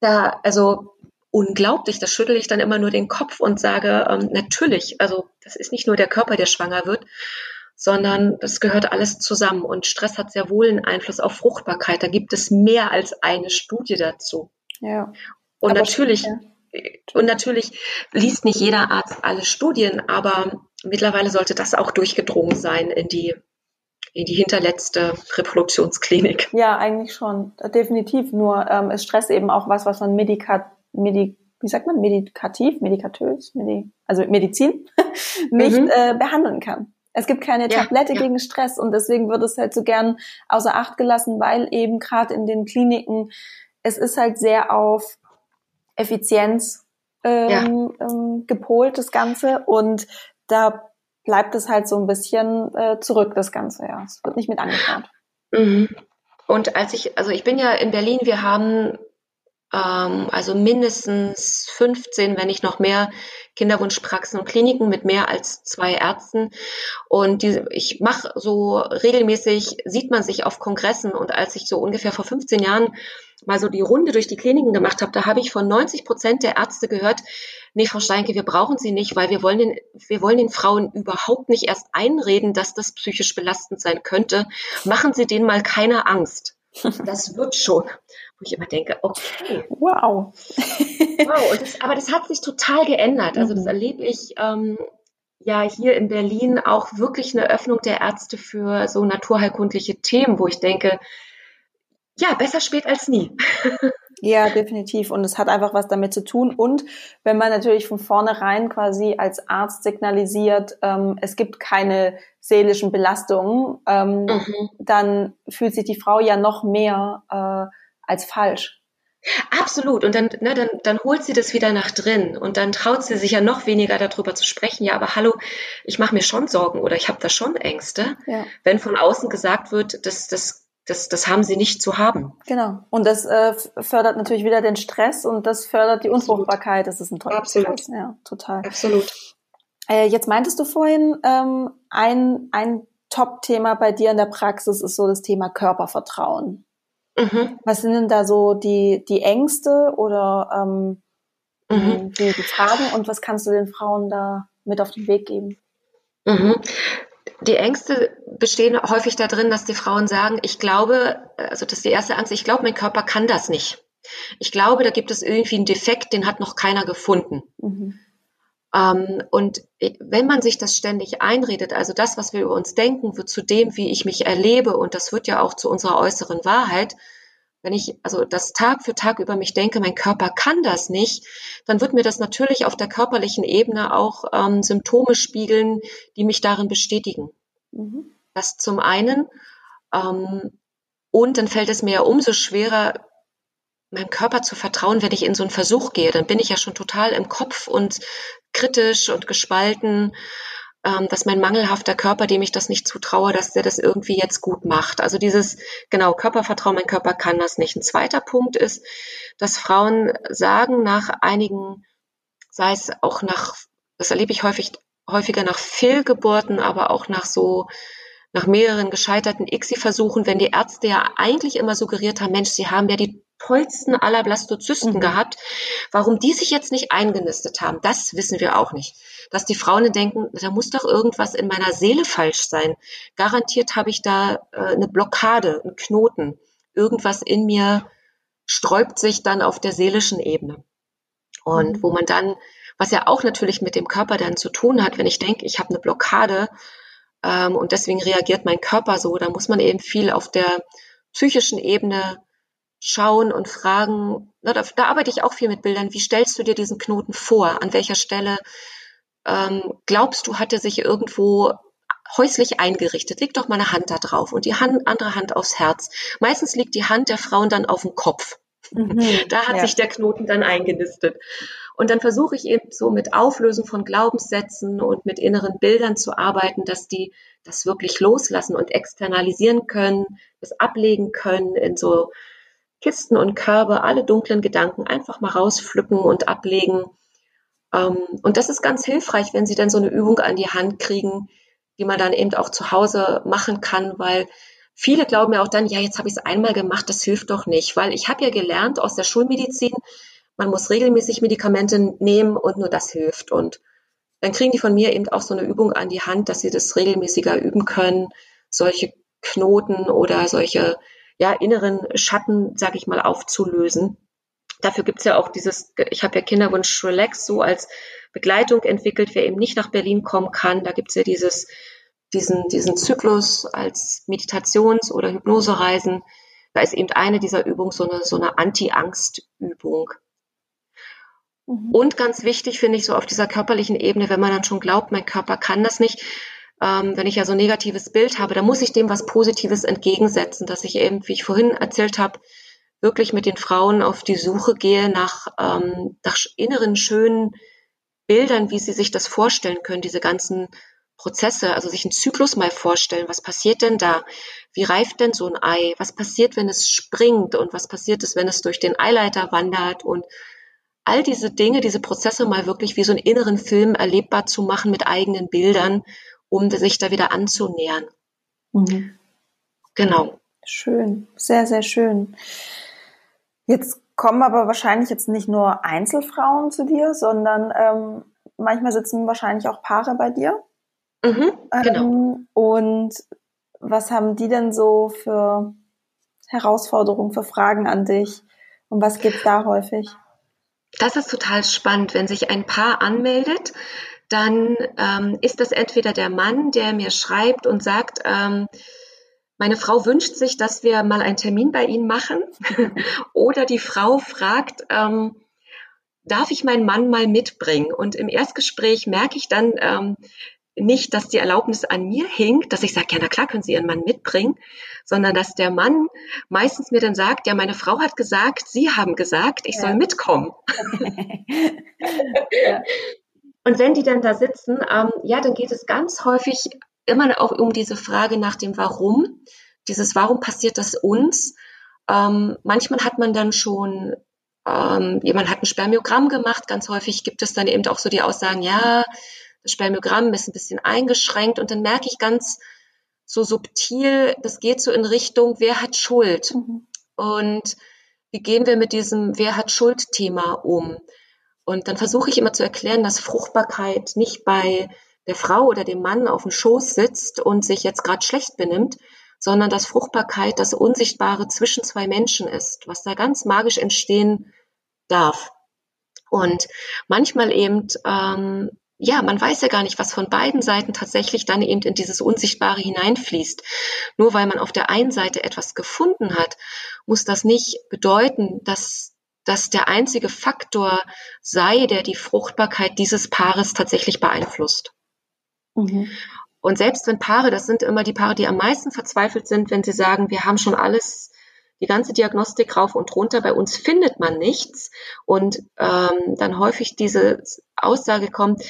da, also unglaublich. Das schüttel ich dann immer nur den Kopf und sage, ähm, natürlich, also das ist nicht nur der Körper, der schwanger wird, sondern das gehört alles zusammen. Und Stress hat sehr wohl einen Einfluss auf Fruchtbarkeit. Da gibt es mehr als eine Studie dazu. Ja. Und aber natürlich, ja. Und natürlich liest nicht jeder Arzt alle Studien, aber mittlerweile sollte das auch durchgedrungen sein in die in die hinterletzte Reproduktionsklinik. Ja, eigentlich schon, definitiv. Nur ähm, ist Stress eben auch was, was man Medikat Medi wie sagt man, medikativ, medikatös, Medi also Medizin, nicht mhm. äh, behandeln kann. Es gibt keine ja, Tablette ja. gegen Stress und deswegen wird es halt so gern außer Acht gelassen, weil eben gerade in den Kliniken es ist halt sehr auf Effizienz ähm, ja. ähm, gepolt, das Ganze. Und da bleibt es halt so ein bisschen äh, zurück, das Ganze, ja. Es wird nicht mit angeschaut. Mhm. Und als ich, also ich bin ja in Berlin, wir haben ähm, also mindestens 15, wenn nicht noch mehr Kinderwunschpraxen und Kliniken mit mehr als zwei Ärzten. Und die, ich mache so regelmäßig, sieht man sich auf Kongressen. Und als ich so ungefähr vor 15 Jahren mal so die Runde durch die Kliniken gemacht habe, da habe ich von 90 Prozent der Ärzte gehört, nee, Frau Steinke, wir brauchen Sie nicht, weil wir wollen den, wir wollen den Frauen überhaupt nicht erst einreden, dass das psychisch belastend sein könnte. Machen Sie denen mal keine Angst. Das wird schon wo ich immer denke, okay. Wow. wow. Das, aber das hat sich total geändert. Also das mhm. erlebe ich ähm, ja hier in Berlin auch wirklich eine Öffnung der Ärzte für so naturheilkundliche Themen, wo ich denke, ja, besser spät als nie. Ja, definitiv. Und es hat einfach was damit zu tun. Und wenn man natürlich von vornherein quasi als Arzt signalisiert, ähm, es gibt keine seelischen Belastungen, ähm, mhm. dann fühlt sich die Frau ja noch mehr äh, als falsch. Absolut. Und dann, ne, dann, dann holt sie das wieder nach drin und dann traut sie sich ja noch weniger darüber zu sprechen. Ja, aber hallo, ich mache mir schon Sorgen oder ich habe da schon Ängste, ja. wenn von außen gesagt wird, dass das das, das haben sie nicht zu haben. Genau. Und das äh, fördert natürlich wieder den Stress und das fördert die Unfruchtbarkeit. Das ist ein tolles Absolut. Stress. Ja, total. Absolut. Äh, jetzt meintest du vorhin, ähm, ein, ein Top-Thema bei dir in der Praxis ist so das Thema Körpervertrauen. Mhm. Was sind denn da so die, die Ängste oder ähm, mhm. die, die Fragen und was kannst du den Frauen da mit auf den Weg geben? Mhm. Die Ängste bestehen häufig darin, dass die Frauen sagen, ich glaube, also das ist die erste Angst, ich glaube, mein Körper kann das nicht. Ich glaube, da gibt es irgendwie einen Defekt, den hat noch keiner gefunden. Mhm. Ähm, und wenn man sich das ständig einredet, also das, was wir über uns denken, wird zu dem, wie ich mich erlebe, und das wird ja auch zu unserer äußeren Wahrheit, wenn ich also das Tag für Tag über mich denke, mein Körper kann das nicht, dann wird mir das natürlich auf der körperlichen Ebene auch ähm, Symptome spiegeln, die mich darin bestätigen. Mhm. Das zum einen. Ähm, und dann fällt es mir ja umso schwerer, meinem Körper zu vertrauen, wenn ich in so einen Versuch gehe. Dann bin ich ja schon total im Kopf und kritisch und gespalten, ähm, dass mein mangelhafter Körper, dem ich das nicht zutraue, dass der das irgendwie jetzt gut macht. Also dieses, genau, Körpervertrauen, mein Körper kann das nicht. Ein zweiter Punkt ist, dass Frauen sagen nach einigen, sei es auch nach, das erlebe ich häufig, häufiger nach Fehlgeburten, aber auch nach so nach mehreren gescheiterten ICSI-Versuchen, wenn die Ärzte ja eigentlich immer suggeriert haben, Mensch, sie haben ja die tollsten aller Blastozysten mhm. gehabt. Warum die sich jetzt nicht eingenistet haben, das wissen wir auch nicht. Dass die Frauen denken, da muss doch irgendwas in meiner Seele falsch sein. Garantiert habe ich da äh, eine Blockade, einen Knoten, irgendwas in mir, sträubt sich dann auf der seelischen Ebene. Und mhm. wo man dann, was ja auch natürlich mit dem Körper dann zu tun hat, wenn ich denke, ich habe eine Blockade ähm, und deswegen reagiert mein Körper so, dann muss man eben viel auf der psychischen Ebene schauen und fragen. Da, da arbeite ich auch viel mit Bildern. Wie stellst du dir diesen Knoten vor? An welcher Stelle ähm, glaubst du, hat er sich irgendwo häuslich eingerichtet. Leg doch mal eine Hand da drauf und die Hand, andere Hand aufs Herz. Meistens liegt die Hand der Frauen dann auf dem Kopf. Mhm, da hat ja. sich der Knoten dann eingenistet. Und dann versuche ich eben so mit Auflösen von Glaubenssätzen und mit inneren Bildern zu arbeiten, dass die das wirklich loslassen und externalisieren können, das ablegen können in so Kisten und Körbe, alle dunklen Gedanken einfach mal rauspflücken und ablegen. Ähm, und das ist ganz hilfreich, wenn Sie dann so eine Übung an die Hand kriegen, die man dann eben auch zu Hause machen kann, weil viele glauben ja auch dann, ja, jetzt habe ich es einmal gemacht, das hilft doch nicht, weil ich habe ja gelernt aus der Schulmedizin, man muss regelmäßig Medikamente nehmen und nur das hilft. Und dann kriegen die von mir eben auch so eine Übung an die Hand, dass sie das regelmäßiger üben können, solche Knoten oder solche ja, inneren Schatten, sag ich mal, aufzulösen. Dafür gibt's ja auch dieses, ich habe ja Kinderwunsch Relax so als Begleitung entwickelt, wer eben nicht nach Berlin kommen kann. Da gibt's ja dieses, diesen, diesen Zyklus als Meditations- oder Hypnosereisen. Da ist eben eine dieser Übungen so eine, so eine Anti-Angst-Übung. Mhm. Und ganz wichtig finde ich so auf dieser körperlichen Ebene, wenn man dann schon glaubt, mein Körper kann das nicht, ähm, wenn ich ja so ein negatives Bild habe, dann muss ich dem was Positives entgegensetzen, dass ich eben, wie ich vorhin erzählt habe, wirklich mit den Frauen auf die Suche gehe nach, ähm, nach inneren, schönen Bildern, wie sie sich das vorstellen können, diese ganzen Prozesse, also sich einen Zyklus mal vorstellen, was passiert denn da? Wie reift denn so ein Ei? Was passiert, wenn es springt? Und was passiert ist, wenn es durch den Eileiter wandert? Und all diese Dinge, diese Prozesse mal wirklich wie so einen inneren Film erlebbar zu machen mit eigenen Bildern, um sich da wieder anzunähern. Mhm. Genau. Schön, sehr, sehr schön. Jetzt kommen aber wahrscheinlich jetzt nicht nur Einzelfrauen zu dir, sondern ähm, manchmal sitzen wahrscheinlich auch Paare bei dir. Mhm, genau. Ähm, und was haben die denn so für Herausforderungen, für Fragen an dich? Und was gibt da häufig? Das ist total spannend, wenn sich ein Paar anmeldet, dann ähm, ist das entweder der Mann, der mir schreibt und sagt, ähm, meine Frau wünscht sich, dass wir mal einen Termin bei Ihnen machen. Oder die Frau fragt, ähm, darf ich meinen Mann mal mitbringen? Und im Erstgespräch merke ich dann ähm, nicht, dass die Erlaubnis an mir hinkt, dass ich sage, ja, na klar, können Sie Ihren Mann mitbringen, sondern dass der Mann meistens mir dann sagt, ja, meine Frau hat gesagt, Sie haben gesagt, ich ja. soll mitkommen. ja. Und wenn die dann da sitzen, ähm, ja, dann geht es ganz häufig immer auch um diese Frage nach dem Warum. Dieses Warum passiert das uns? Ähm, manchmal hat man dann schon, ähm, jemand hat ein Spermiogramm gemacht. Ganz häufig gibt es dann eben auch so die Aussagen, ja, das Spermiogramm ist ein bisschen eingeschränkt. Und dann merke ich ganz so subtil, das geht so in Richtung, wer hat Schuld? Mhm. Und wie gehen wir mit diesem Wer hat Schuld-Thema um? Und dann versuche ich immer zu erklären, dass Fruchtbarkeit nicht bei der Frau oder dem Mann auf dem Schoß sitzt und sich jetzt gerade schlecht benimmt, sondern dass Fruchtbarkeit das Unsichtbare zwischen zwei Menschen ist, was da ganz magisch entstehen darf. Und manchmal eben, ähm, ja, man weiß ja gar nicht, was von beiden Seiten tatsächlich dann eben in dieses Unsichtbare hineinfließt. Nur weil man auf der einen Seite etwas gefunden hat, muss das nicht bedeuten, dass das der einzige Faktor sei, der die Fruchtbarkeit dieses Paares tatsächlich beeinflusst. Mhm. Und selbst wenn Paare, das sind immer die Paare, die am meisten verzweifelt sind, wenn sie sagen, wir haben schon alles, die ganze Diagnostik rauf und runter, bei uns findet man nichts. Und ähm, dann häufig diese Aussage kommt,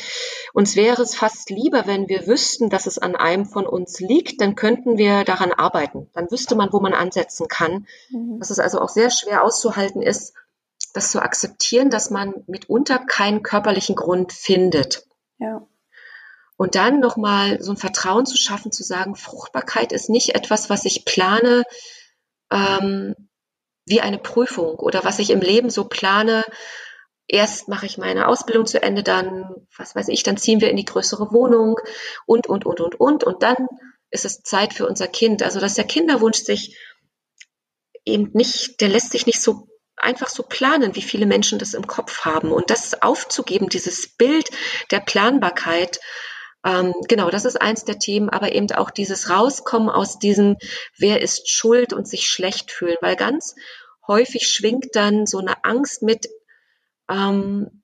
uns wäre es fast lieber, wenn wir wüssten, dass es an einem von uns liegt, dann könnten wir daran arbeiten. Dann wüsste man, wo man ansetzen kann. Mhm. Dass es also auch sehr schwer auszuhalten ist, das zu akzeptieren, dass man mitunter keinen körperlichen Grund findet. Ja. Und dann nochmal so ein Vertrauen zu schaffen, zu sagen, Fruchtbarkeit ist nicht etwas, was ich plane ähm, wie eine Prüfung oder was ich im Leben so plane. Erst mache ich meine Ausbildung zu Ende, dann, was weiß ich, dann ziehen wir in die größere Wohnung und, und, und, und, und. Und dann ist es Zeit für unser Kind. Also, dass der Kinderwunsch sich eben nicht, der lässt sich nicht so einfach so planen, wie viele Menschen das im Kopf haben. Und das aufzugeben, dieses Bild der Planbarkeit, ähm, genau, das ist eins der Themen, aber eben auch dieses Rauskommen aus diesem, wer ist schuld und sich schlecht fühlen, weil ganz häufig schwingt dann so eine Angst mit, ähm,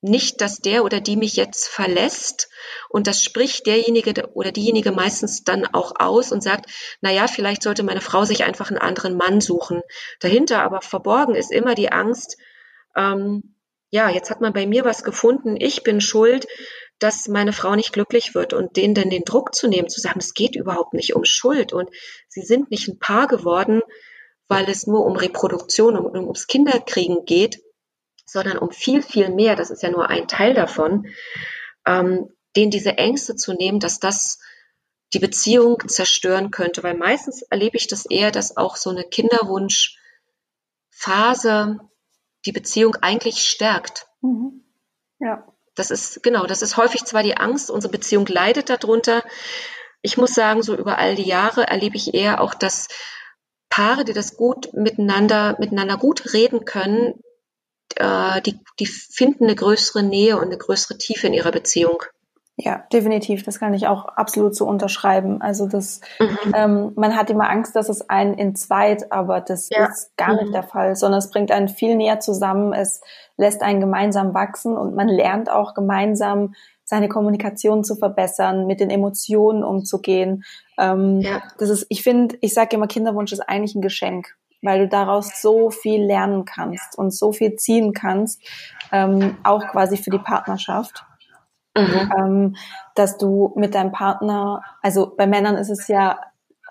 nicht, dass der oder die mich jetzt verlässt. Und das spricht derjenige oder diejenige meistens dann auch aus und sagt, na ja, vielleicht sollte meine Frau sich einfach einen anderen Mann suchen. Dahinter aber verborgen ist immer die Angst, ähm, ja, jetzt hat man bei mir was gefunden, ich bin schuld, dass meine Frau nicht glücklich wird und denen dann den Druck zu nehmen, zu sagen, es geht überhaupt nicht um Schuld und sie sind nicht ein Paar geworden, weil es nur um Reproduktion, um, um ums Kinderkriegen geht, sondern um viel, viel mehr, das ist ja nur ein Teil davon, ähm, denen diese Ängste zu nehmen, dass das die Beziehung zerstören könnte. Weil meistens erlebe ich das eher, dass auch so eine Kinderwunschphase die Beziehung eigentlich stärkt. Mhm. Ja. Das ist, genau, das ist häufig zwar die Angst, unsere Beziehung leidet darunter. Ich muss sagen, so über all die Jahre erlebe ich eher auch, dass Paare, die das gut miteinander, miteinander gut reden können, äh, die, die finden eine größere Nähe und eine größere Tiefe in ihrer Beziehung. Ja, definitiv. Das kann ich auch absolut so unterschreiben. Also das, mhm. ähm, man hat immer Angst, dass es einen entzweit, aber das ja. ist gar nicht mhm. der Fall, sondern es bringt einen viel näher zusammen. Es lässt einen gemeinsam wachsen und man lernt auch gemeinsam seine Kommunikation zu verbessern, mit den Emotionen umzugehen. Ähm, ja. Das ist, ich finde, ich sage immer, Kinderwunsch ist eigentlich ein Geschenk weil du daraus so viel lernen kannst und so viel ziehen kannst, ähm, auch quasi für die Partnerschaft. Mhm. Ähm, dass du mit deinem Partner, also bei Männern ist es ja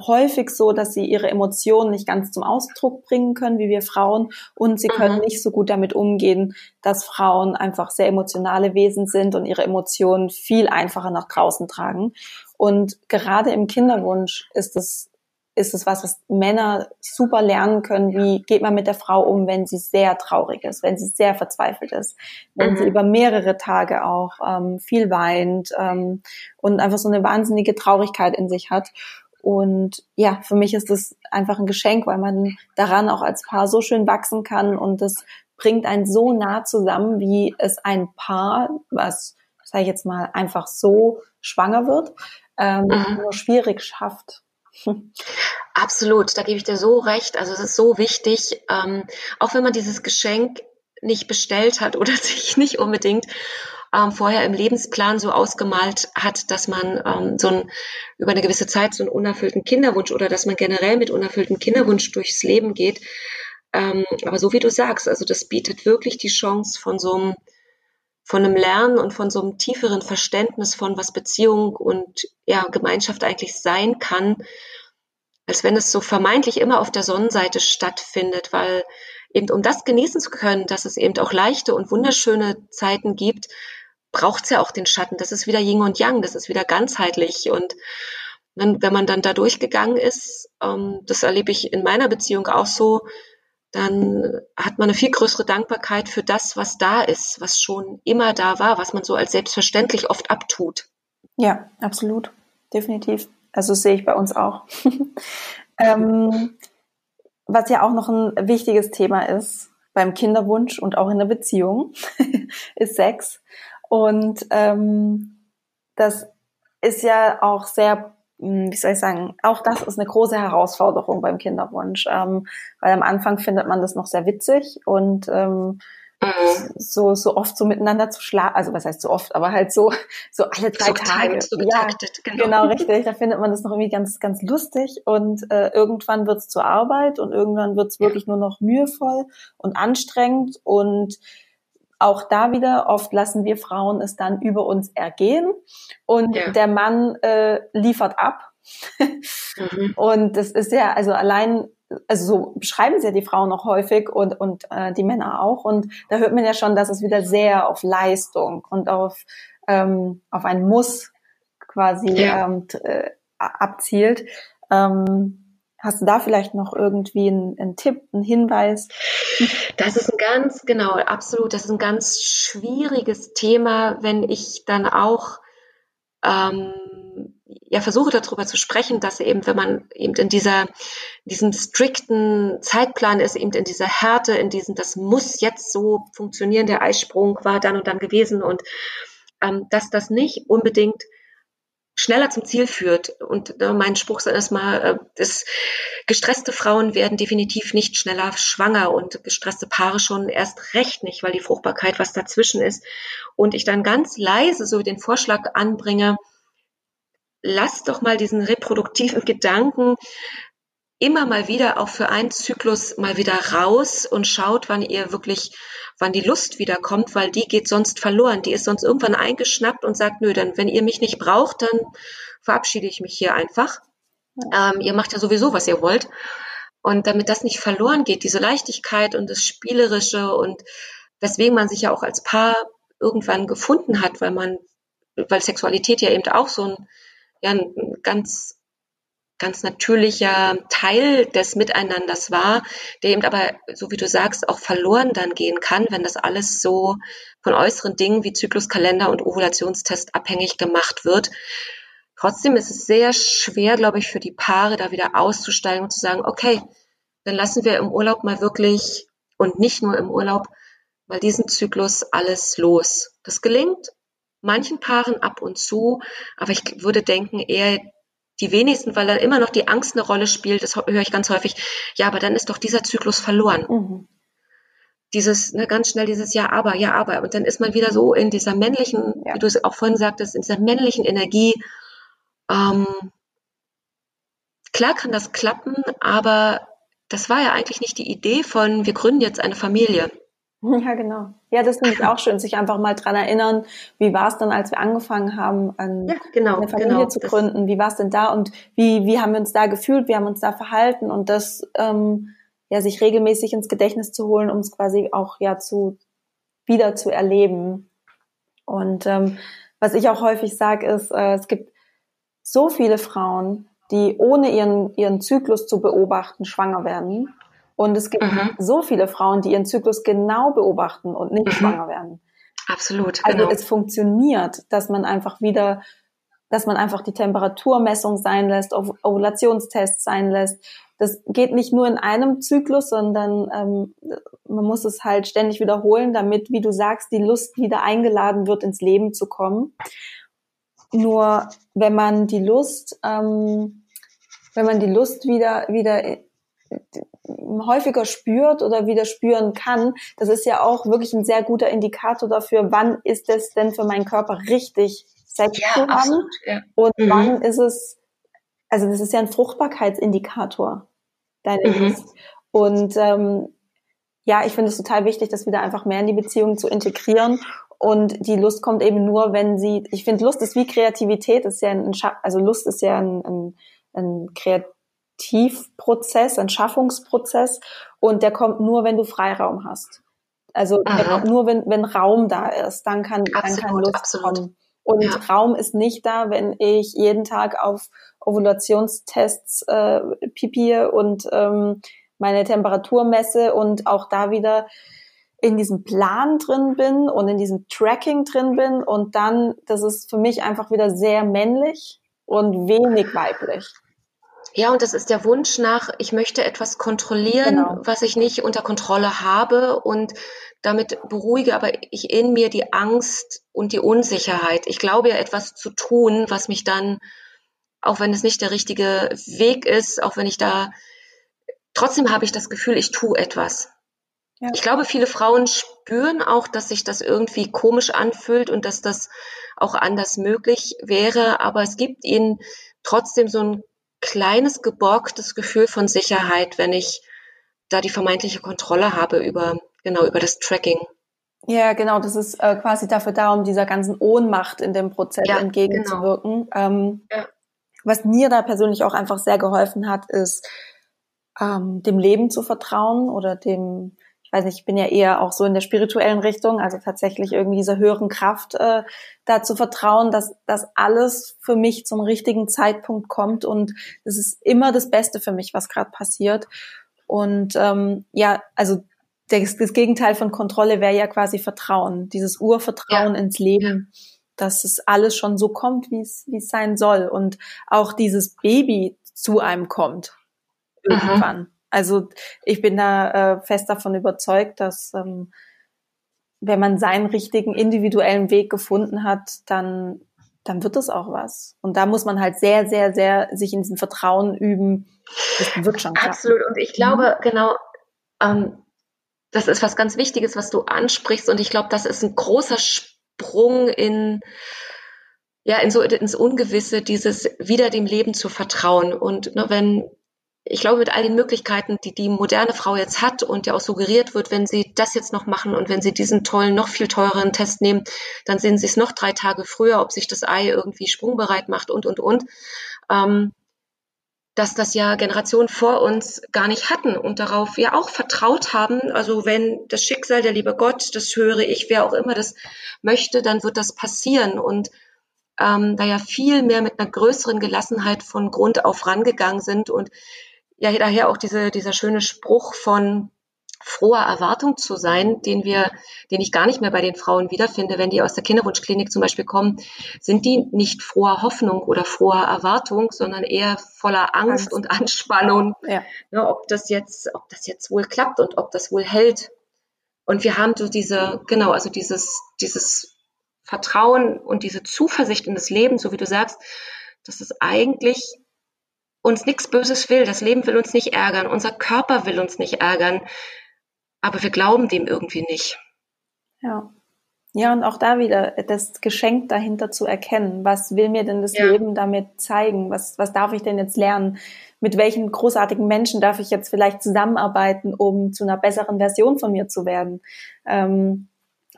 häufig so, dass sie ihre Emotionen nicht ganz zum Ausdruck bringen können, wie wir Frauen, und sie können mhm. nicht so gut damit umgehen, dass Frauen einfach sehr emotionale Wesen sind und ihre Emotionen viel einfacher nach draußen tragen. Und gerade im Kinderwunsch ist es ist es was, was Männer super lernen können, wie geht man mit der Frau um, wenn sie sehr traurig ist, wenn sie sehr verzweifelt ist, wenn mhm. sie über mehrere Tage auch ähm, viel weint ähm, und einfach so eine wahnsinnige Traurigkeit in sich hat. Und ja, für mich ist das einfach ein Geschenk, weil man daran auch als Paar so schön wachsen kann und das bringt einen so nah zusammen, wie es ein Paar, was, sage ich jetzt mal, einfach so schwanger wird, ähm, mhm. nur schwierig schafft. Absolut, da gebe ich dir so recht. Also es ist so wichtig, ähm, auch wenn man dieses Geschenk nicht bestellt hat oder sich nicht unbedingt ähm, vorher im Lebensplan so ausgemalt hat, dass man ähm, so ein, über eine gewisse Zeit so einen unerfüllten Kinderwunsch oder dass man generell mit unerfülltem Kinderwunsch durchs Leben geht. Ähm, aber so wie du sagst, also das bietet wirklich die Chance von so einem von einem Lernen und von so einem tieferen Verständnis von, was Beziehung und ja, Gemeinschaft eigentlich sein kann, als wenn es so vermeintlich immer auf der Sonnenseite stattfindet, weil eben um das genießen zu können, dass es eben auch leichte und wunderschöne Zeiten gibt, braucht es ja auch den Schatten. Das ist wieder Yin und Yang, das ist wieder ganzheitlich. Und wenn, wenn man dann da durchgegangen ist, ähm, das erlebe ich in meiner Beziehung auch so, dann hat man eine viel größere Dankbarkeit für das, was da ist, was schon immer da war, was man so als selbstverständlich oft abtut. Ja, absolut. Definitiv. Also sehe ich bei uns auch. ähm, was ja auch noch ein wichtiges Thema ist beim Kinderwunsch und auch in der Beziehung, ist Sex. Und ähm, das ist ja auch sehr wie soll ich sagen, auch das ist eine große Herausforderung beim Kinderwunsch, ähm, weil am Anfang findet man das noch sehr witzig und ähm, mhm. so so oft so miteinander zu schlafen, also was heißt so oft, aber halt so so alle drei so Tage, so getaktet, ja, genau. genau richtig, da findet man das noch irgendwie ganz ganz lustig und äh, irgendwann wird's zur Arbeit und irgendwann wird's wirklich nur noch mühevoll und anstrengend und auch da wieder, oft lassen wir Frauen es dann über uns ergehen und ja. der Mann äh, liefert ab. mhm. Und das ist ja, also allein, also so beschreiben sie ja die Frauen auch häufig und, und äh, die Männer auch. Und da hört man ja schon, dass es wieder sehr auf Leistung und auf, ähm, auf ein Muss quasi ja. ähm, äh, abzielt. Ähm, Hast du da vielleicht noch irgendwie einen, einen, Tipp, einen Hinweis? Das ist ein ganz, genau, absolut, das ist ein ganz schwieriges Thema, wenn ich dann auch ähm, ja versuche darüber zu sprechen, dass eben, wenn man eben in dieser, diesem strikten Zeitplan ist, eben in dieser Härte, in diesem, das muss jetzt so funktionieren, der Eisprung war dann und dann gewesen und ähm, dass das nicht unbedingt schneller zum Ziel führt. Und äh, mein Spruch ist erstmal, äh, gestresste Frauen werden definitiv nicht schneller schwanger und gestresste Paare schon erst recht nicht, weil die Fruchtbarkeit was dazwischen ist. Und ich dann ganz leise so den Vorschlag anbringe, lass doch mal diesen reproduktiven Gedanken immer mal wieder auch für einen Zyklus mal wieder raus und schaut, wann ihr wirklich, wann die Lust wieder kommt, weil die geht sonst verloren. Die ist sonst irgendwann eingeschnappt und sagt, nö, dann, wenn ihr mich nicht braucht, dann verabschiede ich mich hier einfach. Ähm, ihr macht ja sowieso, was ihr wollt. Und damit das nicht verloren geht, diese Leichtigkeit und das Spielerische und weswegen man sich ja auch als Paar irgendwann gefunden hat, weil man, weil Sexualität ja eben auch so ein, ja, ein ganz ganz natürlicher Teil des Miteinanders war, der eben aber, so wie du sagst, auch verloren dann gehen kann, wenn das alles so von äußeren Dingen wie Zykluskalender und Ovulationstest abhängig gemacht wird. Trotzdem ist es sehr schwer, glaube ich, für die Paare da wieder auszusteigen und zu sagen, okay, dann lassen wir im Urlaub mal wirklich und nicht nur im Urlaub mal diesen Zyklus alles los. Das gelingt manchen Paaren ab und zu, aber ich würde denken, eher die wenigsten, weil da immer noch die Angst eine Rolle spielt, das höre ich ganz häufig, ja, aber dann ist doch dieser Zyklus verloren. Mhm. Dieses, ne, ganz schnell dieses Ja, aber, ja, aber. Und dann ist man wieder so in dieser männlichen, ja. wie du es auch vorhin sagtest, in dieser männlichen Energie. Ähm, klar kann das klappen, aber das war ja eigentlich nicht die Idee von, wir gründen jetzt eine Familie. Ja, genau. Ja, das finde ich auch schön, sich einfach mal dran erinnern, wie war es dann, als wir angefangen haben, an, ja, genau, eine Familie genau, zu gründen, wie war es denn da und wie, wie haben wir uns da gefühlt, wie haben wir uns da verhalten? Und das ähm, ja sich regelmäßig ins Gedächtnis zu holen, um es quasi auch ja zu wieder zu erleben. Und ähm, was ich auch häufig sage, ist, äh, es gibt so viele Frauen, die ohne ihren, ihren Zyklus zu beobachten schwanger werden und es gibt mhm. so viele Frauen, die ihren Zyklus genau beobachten und nicht mhm. schwanger werden. Absolut. Also genau. es funktioniert, dass man einfach wieder, dass man einfach die Temperaturmessung sein lässt, Ovulationstests sein lässt. Das geht nicht nur in einem Zyklus, sondern ähm, man muss es halt ständig wiederholen, damit, wie du sagst, die Lust wieder eingeladen wird, ins Leben zu kommen. Nur wenn man die Lust, ähm, wenn man die Lust wieder wieder häufiger spürt oder wieder spüren kann, das ist ja auch wirklich ein sehr guter Indikator dafür, wann ist es denn für meinen Körper richtig, Sex ja, zu haben absolut, ja. und mhm. wann ist es, also das ist ja ein Fruchtbarkeitsindikator, deine mhm. Lust. Und ähm, ja, ich finde es total wichtig, das wieder einfach mehr in die Beziehung zu integrieren. Und die Lust kommt eben nur, wenn sie, ich finde, Lust ist wie Kreativität, ist ja ein, also Lust ist ja ein, ein, ein Kreat Kreativprozess, ein Schaffungsprozess und der kommt nur, wenn du Freiraum hast. Also nur wenn, wenn Raum da ist, dann kann, absolut, dann kann Lust absolut. kommen. Und ja. Raum ist nicht da, wenn ich jeden Tag auf Ovulationstests äh, pipiere und ähm, meine Temperatur messe und auch da wieder in diesem Plan drin bin und in diesem Tracking drin bin und dann, das ist für mich einfach wieder sehr männlich und wenig weiblich. Ja, und das ist der Wunsch nach, ich möchte etwas kontrollieren, genau. was ich nicht unter Kontrolle habe und damit beruhige aber ich in mir die Angst und die Unsicherheit. Ich glaube ja etwas zu tun, was mich dann, auch wenn es nicht der richtige Weg ist, auch wenn ich da, trotzdem habe ich das Gefühl, ich tue etwas. Ja. Ich glaube, viele Frauen spüren auch, dass sich das irgendwie komisch anfühlt und dass das auch anders möglich wäre, aber es gibt ihnen trotzdem so ein kleines geborgtes Gefühl von Sicherheit, wenn ich da die vermeintliche Kontrolle habe über genau über das Tracking. Ja, genau, das ist äh, quasi dafür da, um dieser ganzen Ohnmacht in dem Prozess ja, entgegenzuwirken. Genau. Ähm, ja. Was mir da persönlich auch einfach sehr geholfen hat, ist ähm, dem Leben zu vertrauen oder dem ich weiß nicht, ich bin ja eher auch so in der spirituellen Richtung, also tatsächlich irgendwie dieser höheren Kraft äh, da zu vertrauen, dass das alles für mich zum richtigen Zeitpunkt kommt und es ist immer das Beste für mich, was gerade passiert. Und ähm, ja, also das, das Gegenteil von Kontrolle wäre ja quasi Vertrauen, dieses Urvertrauen ja. ins Leben. dass es alles schon so kommt, wie es wie es sein soll und auch dieses Baby zu einem kommt irgendwann. Mhm. Also ich bin da äh, fest davon überzeugt, dass ähm, wenn man seinen richtigen individuellen Weg gefunden hat, dann dann wird es auch was. Und da muss man halt sehr, sehr, sehr sich in diesem Vertrauen üben. Das wird schon klappen. Absolut. Und ich glaube, mhm. genau, ähm, das ist was ganz Wichtiges, was du ansprichst. Und ich glaube, das ist ein großer Sprung in, ja, in so ins Ungewisse, dieses wieder dem Leben zu vertrauen. Und ne, wenn ich glaube, mit all den Möglichkeiten, die die moderne Frau jetzt hat und ja auch suggeriert wird, wenn sie das jetzt noch machen und wenn sie diesen tollen, noch viel teureren Test nehmen, dann sehen sie es noch drei Tage früher, ob sich das Ei irgendwie sprungbereit macht und, und, und. Ähm, dass das ja Generationen vor uns gar nicht hatten und darauf ja auch vertraut haben. Also wenn das Schicksal, der liebe Gott, das höre ich, wer auch immer das möchte, dann wird das passieren. Und ähm, da ja viel mehr mit einer größeren Gelassenheit von Grund auf rangegangen sind und ja daher auch diese, dieser schöne Spruch von froher Erwartung zu sein, den wir, den ich gar nicht mehr bei den Frauen wiederfinde, wenn die aus der Kinderwunschklinik zum Beispiel kommen, sind die nicht froher Hoffnung oder froher Erwartung, sondern eher voller Angst, Angst. und Anspannung, ja. ne, ob das jetzt, ob das jetzt wohl klappt und ob das wohl hält. Und wir haben so diese, genau, also dieses, dieses Vertrauen und diese Zuversicht in das Leben, so wie du sagst, dass es eigentlich uns nichts Böses will. Das Leben will uns nicht ärgern. Unser Körper will uns nicht ärgern. Aber wir glauben dem irgendwie nicht. Ja. Ja, und auch da wieder das Geschenk dahinter zu erkennen. Was will mir denn das ja. Leben damit zeigen? Was, was darf ich denn jetzt lernen? Mit welchen großartigen Menschen darf ich jetzt vielleicht zusammenarbeiten, um zu einer besseren Version von mir zu werden? Ähm,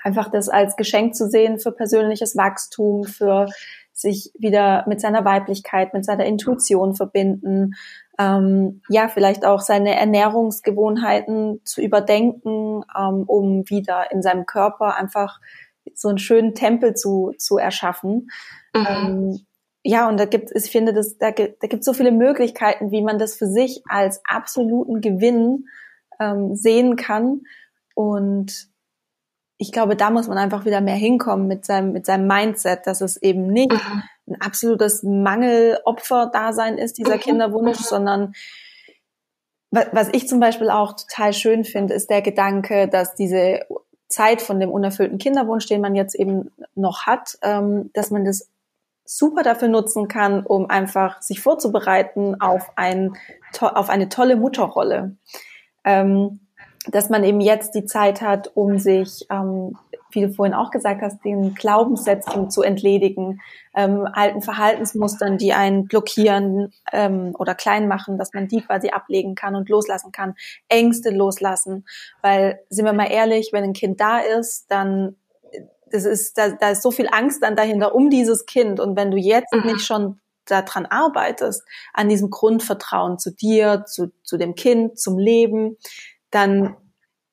einfach das als Geschenk zu sehen für persönliches Wachstum, für sich wieder mit seiner Weiblichkeit, mit seiner Intuition verbinden, ähm, ja, vielleicht auch seine Ernährungsgewohnheiten zu überdenken, ähm, um wieder in seinem Körper einfach so einen schönen Tempel zu, zu erschaffen. Mhm. Ähm, ja, und da gibt ich finde, das, da, gibt, da gibt so viele Möglichkeiten, wie man das für sich als absoluten Gewinn ähm, sehen kann. Und ich glaube, da muss man einfach wieder mehr hinkommen mit seinem, mit seinem Mindset, dass es eben nicht mhm. ein absolutes Mangelopfer-Dasein ist, dieser mhm. Kinderwunsch, mhm. sondern was ich zum Beispiel auch total schön finde, ist der Gedanke, dass diese Zeit von dem unerfüllten Kinderwunsch, den man jetzt eben noch hat, ähm, dass man das super dafür nutzen kann, um einfach sich vorzubereiten auf, ein, auf eine tolle Mutterrolle. Ähm, dass man eben jetzt die Zeit hat, um sich, ähm, wie du vorhin auch gesagt hast, den Glaubenssätzen zu entledigen, ähm, alten Verhaltensmustern, die einen blockieren ähm, oder klein machen, dass man die quasi ablegen kann und loslassen kann, Ängste loslassen. Weil, sind wir mal ehrlich, wenn ein Kind da ist, dann das ist, da, da ist so viel Angst dann dahinter um dieses Kind. Und wenn du jetzt mhm. nicht schon daran arbeitest, an diesem Grundvertrauen zu dir, zu, zu dem Kind, zum Leben, dann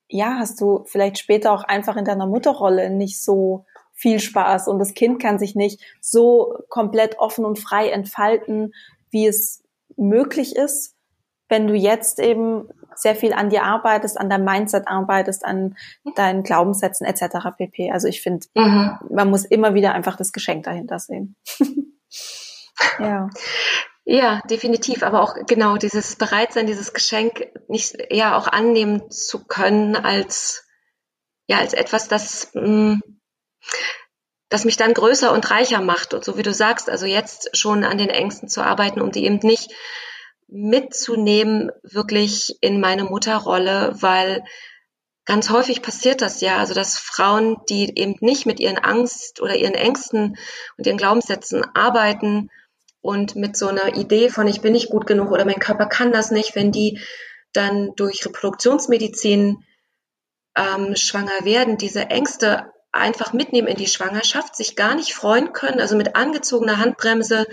ja, hast du vielleicht später auch einfach in deiner Mutterrolle nicht so viel Spaß und das Kind kann sich nicht so komplett offen und frei entfalten, wie es möglich ist, wenn du jetzt eben sehr viel an dir arbeitest, an deinem Mindset arbeitest, an deinen Glaubenssätzen etc. pp. Also ich finde, mhm. man muss immer wieder einfach das Geschenk dahinter sehen. ja. Ja, definitiv. Aber auch genau dieses Bereitsein, dieses Geschenk nicht ja auch annehmen zu können als ja als etwas, das mh, mm, das mich dann größer und reicher macht. Und so wie du sagst, also jetzt schon an den Ängsten zu arbeiten, um die eben nicht mitzunehmen, wirklich in meine Mutterrolle, weil ganz häufig passiert das ja, also dass Frauen, die eben nicht mit ihren Angst oder ihren Ängsten und ihren Glaubenssätzen arbeiten, und mit so einer Idee von, ich bin nicht gut genug oder mein Körper kann das nicht, wenn die dann durch Reproduktionsmedizin ähm, schwanger werden, diese Ängste einfach mitnehmen in die Schwangerschaft, sich gar nicht freuen können, also mit angezogener Handbremse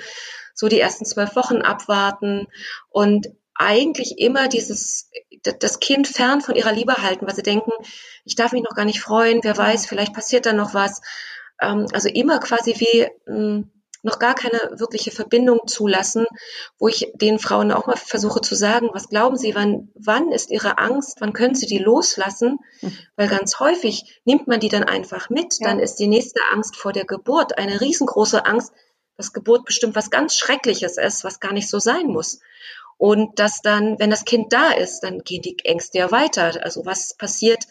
so die ersten zwölf Wochen abwarten und eigentlich immer dieses, das Kind fern von ihrer Liebe halten, weil sie denken, ich darf mich noch gar nicht freuen, wer weiß, vielleicht passiert da noch was. Ähm, also immer quasi wie, hm, noch gar keine wirkliche Verbindung zulassen, wo ich den Frauen auch mal versuche zu sagen, was glauben sie, wann, wann ist ihre Angst, wann können sie die loslassen? Mhm. Weil ganz häufig nimmt man die dann einfach mit, dann ist die nächste Angst vor der Geburt eine riesengroße Angst, dass Geburt bestimmt was ganz Schreckliches ist, was gar nicht so sein muss. Und dass dann, wenn das Kind da ist, dann gehen die Ängste ja weiter. Also was passiert,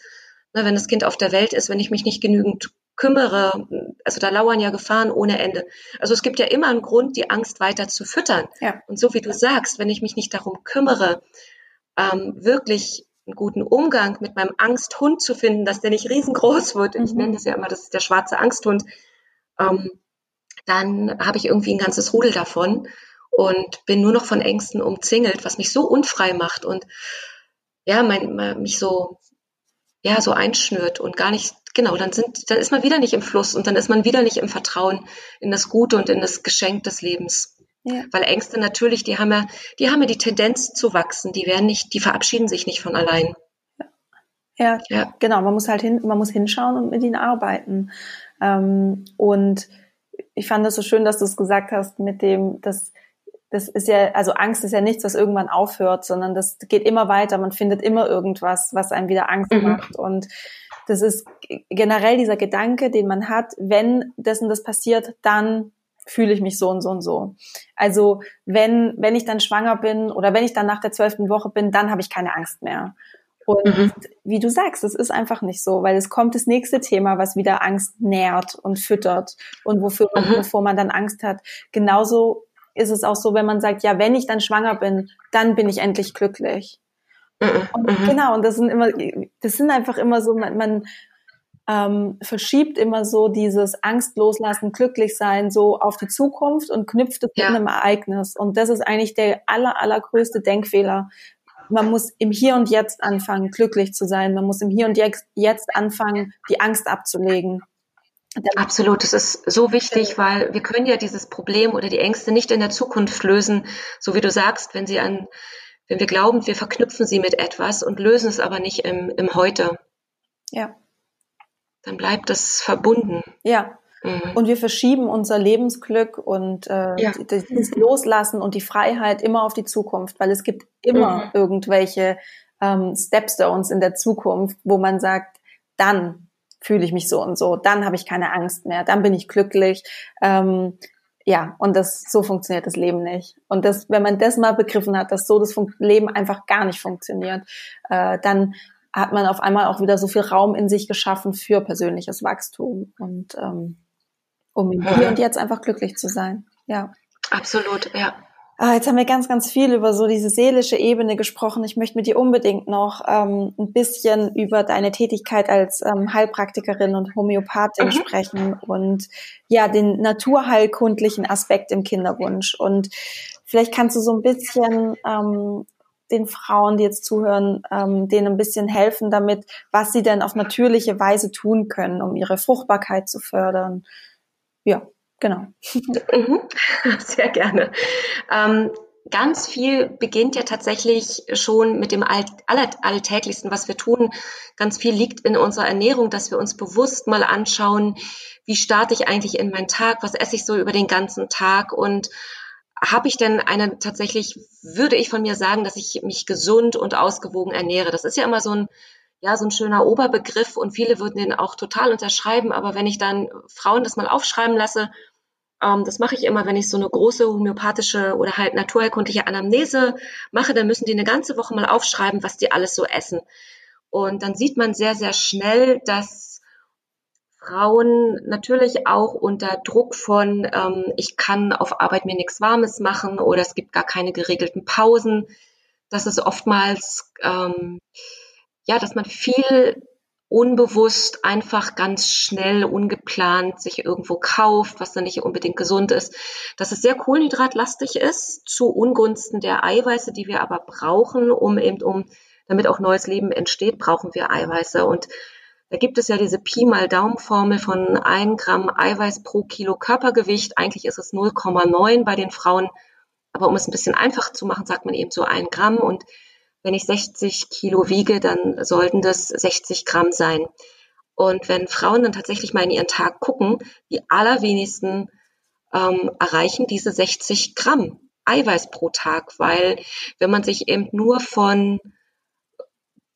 ne, wenn das Kind auf der Welt ist, wenn ich mich nicht genügend kümmere, also da lauern ja Gefahren ohne Ende. Also es gibt ja immer einen Grund, die Angst weiter zu füttern. Ja. Und so wie du sagst, wenn ich mich nicht darum kümmere, ähm, wirklich einen guten Umgang mit meinem Angsthund zu finden, dass der nicht riesengroß wird, mhm. ich nenne das ja immer, das ist der schwarze Angsthund, ähm, dann habe ich irgendwie ein ganzes Rudel davon und bin nur noch von Ängsten umzingelt, was mich so unfrei macht und ja, mein, mich so ja so einschnürt und gar nicht genau, dann sind dann ist man wieder nicht im Fluss und dann ist man wieder nicht im Vertrauen in das Gute und in das Geschenk des Lebens. Ja. Weil Ängste natürlich, die haben ja, die haben ja die Tendenz zu wachsen, die werden nicht, die verabschieden sich nicht von allein. Ja, ja. genau, man muss halt hin, man muss hinschauen und mit ihnen arbeiten. Ähm, und ich fand es so schön, dass du es gesagt hast mit dem, dass das ist ja, also Angst ist ja nichts, was irgendwann aufhört, sondern das geht immer weiter. Man findet immer irgendwas, was einem wieder Angst mhm. macht. Und das ist generell dieser Gedanke, den man hat, wenn und das passiert, dann fühle ich mich so und so und so. Also wenn, wenn ich dann schwanger bin oder wenn ich dann nach der zwölften Woche bin, dann habe ich keine Angst mehr. Und mhm. wie du sagst, es ist einfach nicht so, weil es kommt das nächste Thema, was wieder Angst nährt und füttert und wofür, mhm. wovor man dann Angst hat. Genauso ist es auch so, wenn man sagt, ja, wenn ich dann schwanger bin, dann bin ich endlich glücklich. Mhm. Und mhm. genau, und das sind immer, das sind einfach immer so, man, man ähm, verschiebt immer so dieses Angst loslassen, glücklich sein, so auf die Zukunft und knüpft es ja. mit einem Ereignis. Und das ist eigentlich der aller, allergrößte Denkfehler. Man muss im Hier und Jetzt anfangen, glücklich zu sein. Man muss im Hier und Jetzt anfangen, die Angst abzulegen. Absolut, das ist so wichtig, weil wir können ja dieses Problem oder die Ängste nicht in der Zukunft lösen, so wie du sagst, wenn sie an, wenn wir glauben, wir verknüpfen sie mit etwas und lösen es aber nicht im, im Heute. Ja. Dann bleibt es verbunden. Ja. Mhm. Und wir verschieben unser Lebensglück und äh, ja. das Loslassen und die Freiheit immer auf die Zukunft, weil es gibt immer mhm. irgendwelche ähm, Stepstones in der Zukunft, wo man sagt, dann fühle ich mich so und so, dann habe ich keine Angst mehr, dann bin ich glücklich. Ähm, ja, und das so funktioniert das Leben nicht. Und das, wenn man das mal begriffen hat, dass so das Leben einfach gar nicht funktioniert, äh, dann hat man auf einmal auch wieder so viel Raum in sich geschaffen für persönliches Wachstum und ähm, um hier und jetzt einfach glücklich zu sein. Ja. Absolut, ja. Ah, jetzt haben wir ganz, ganz viel über so diese seelische Ebene gesprochen. Ich möchte mit dir unbedingt noch ähm, ein bisschen über deine Tätigkeit als ähm, Heilpraktikerin und Homöopathin mhm. sprechen und ja, den naturheilkundlichen Aspekt im Kinderwunsch. Und vielleicht kannst du so ein bisschen ähm, den Frauen, die jetzt zuhören, ähm, denen ein bisschen helfen damit, was sie denn auf natürliche Weise tun können, um ihre Fruchtbarkeit zu fördern. Ja. Genau. Mhm. Sehr gerne. Ähm, ganz viel beginnt ja tatsächlich schon mit dem All Alltäglichsten, was wir tun. Ganz viel liegt in unserer Ernährung, dass wir uns bewusst mal anschauen, wie starte ich eigentlich in meinen Tag, was esse ich so über den ganzen Tag und habe ich denn eine tatsächlich, würde ich von mir sagen, dass ich mich gesund und ausgewogen ernähre. Das ist ja immer so ein ja, so ein schöner Oberbegriff und viele würden den auch total unterschreiben. Aber wenn ich dann Frauen das mal aufschreiben lasse, das mache ich immer, wenn ich so eine große homöopathische oder halt naturheilkundliche Anamnese mache, dann müssen die eine ganze Woche mal aufschreiben, was die alles so essen. Und dann sieht man sehr, sehr schnell, dass Frauen natürlich auch unter Druck von, ähm, ich kann auf Arbeit mir nichts Warmes machen oder es gibt gar keine geregelten Pausen, dass es oftmals, ähm, ja, dass man viel unbewusst einfach ganz schnell, ungeplant sich irgendwo kauft, was dann nicht unbedingt gesund ist, dass es sehr kohlenhydratlastig ist, zu Ungunsten der Eiweiße, die wir aber brauchen, um eben, um, damit auch neues Leben entsteht, brauchen wir Eiweiße. Und da gibt es ja diese Pi mal Daumen-Formel von 1 Gramm Eiweiß pro Kilo Körpergewicht. Eigentlich ist es 0,9 bei den Frauen. Aber um es ein bisschen einfach zu machen, sagt man eben so ein Gramm. Und wenn ich 60 Kilo wiege, dann sollten das 60 Gramm sein. Und wenn Frauen dann tatsächlich mal in ihren Tag gucken, die allerwenigsten ähm, erreichen diese 60 Gramm Eiweiß pro Tag, weil wenn man sich eben nur von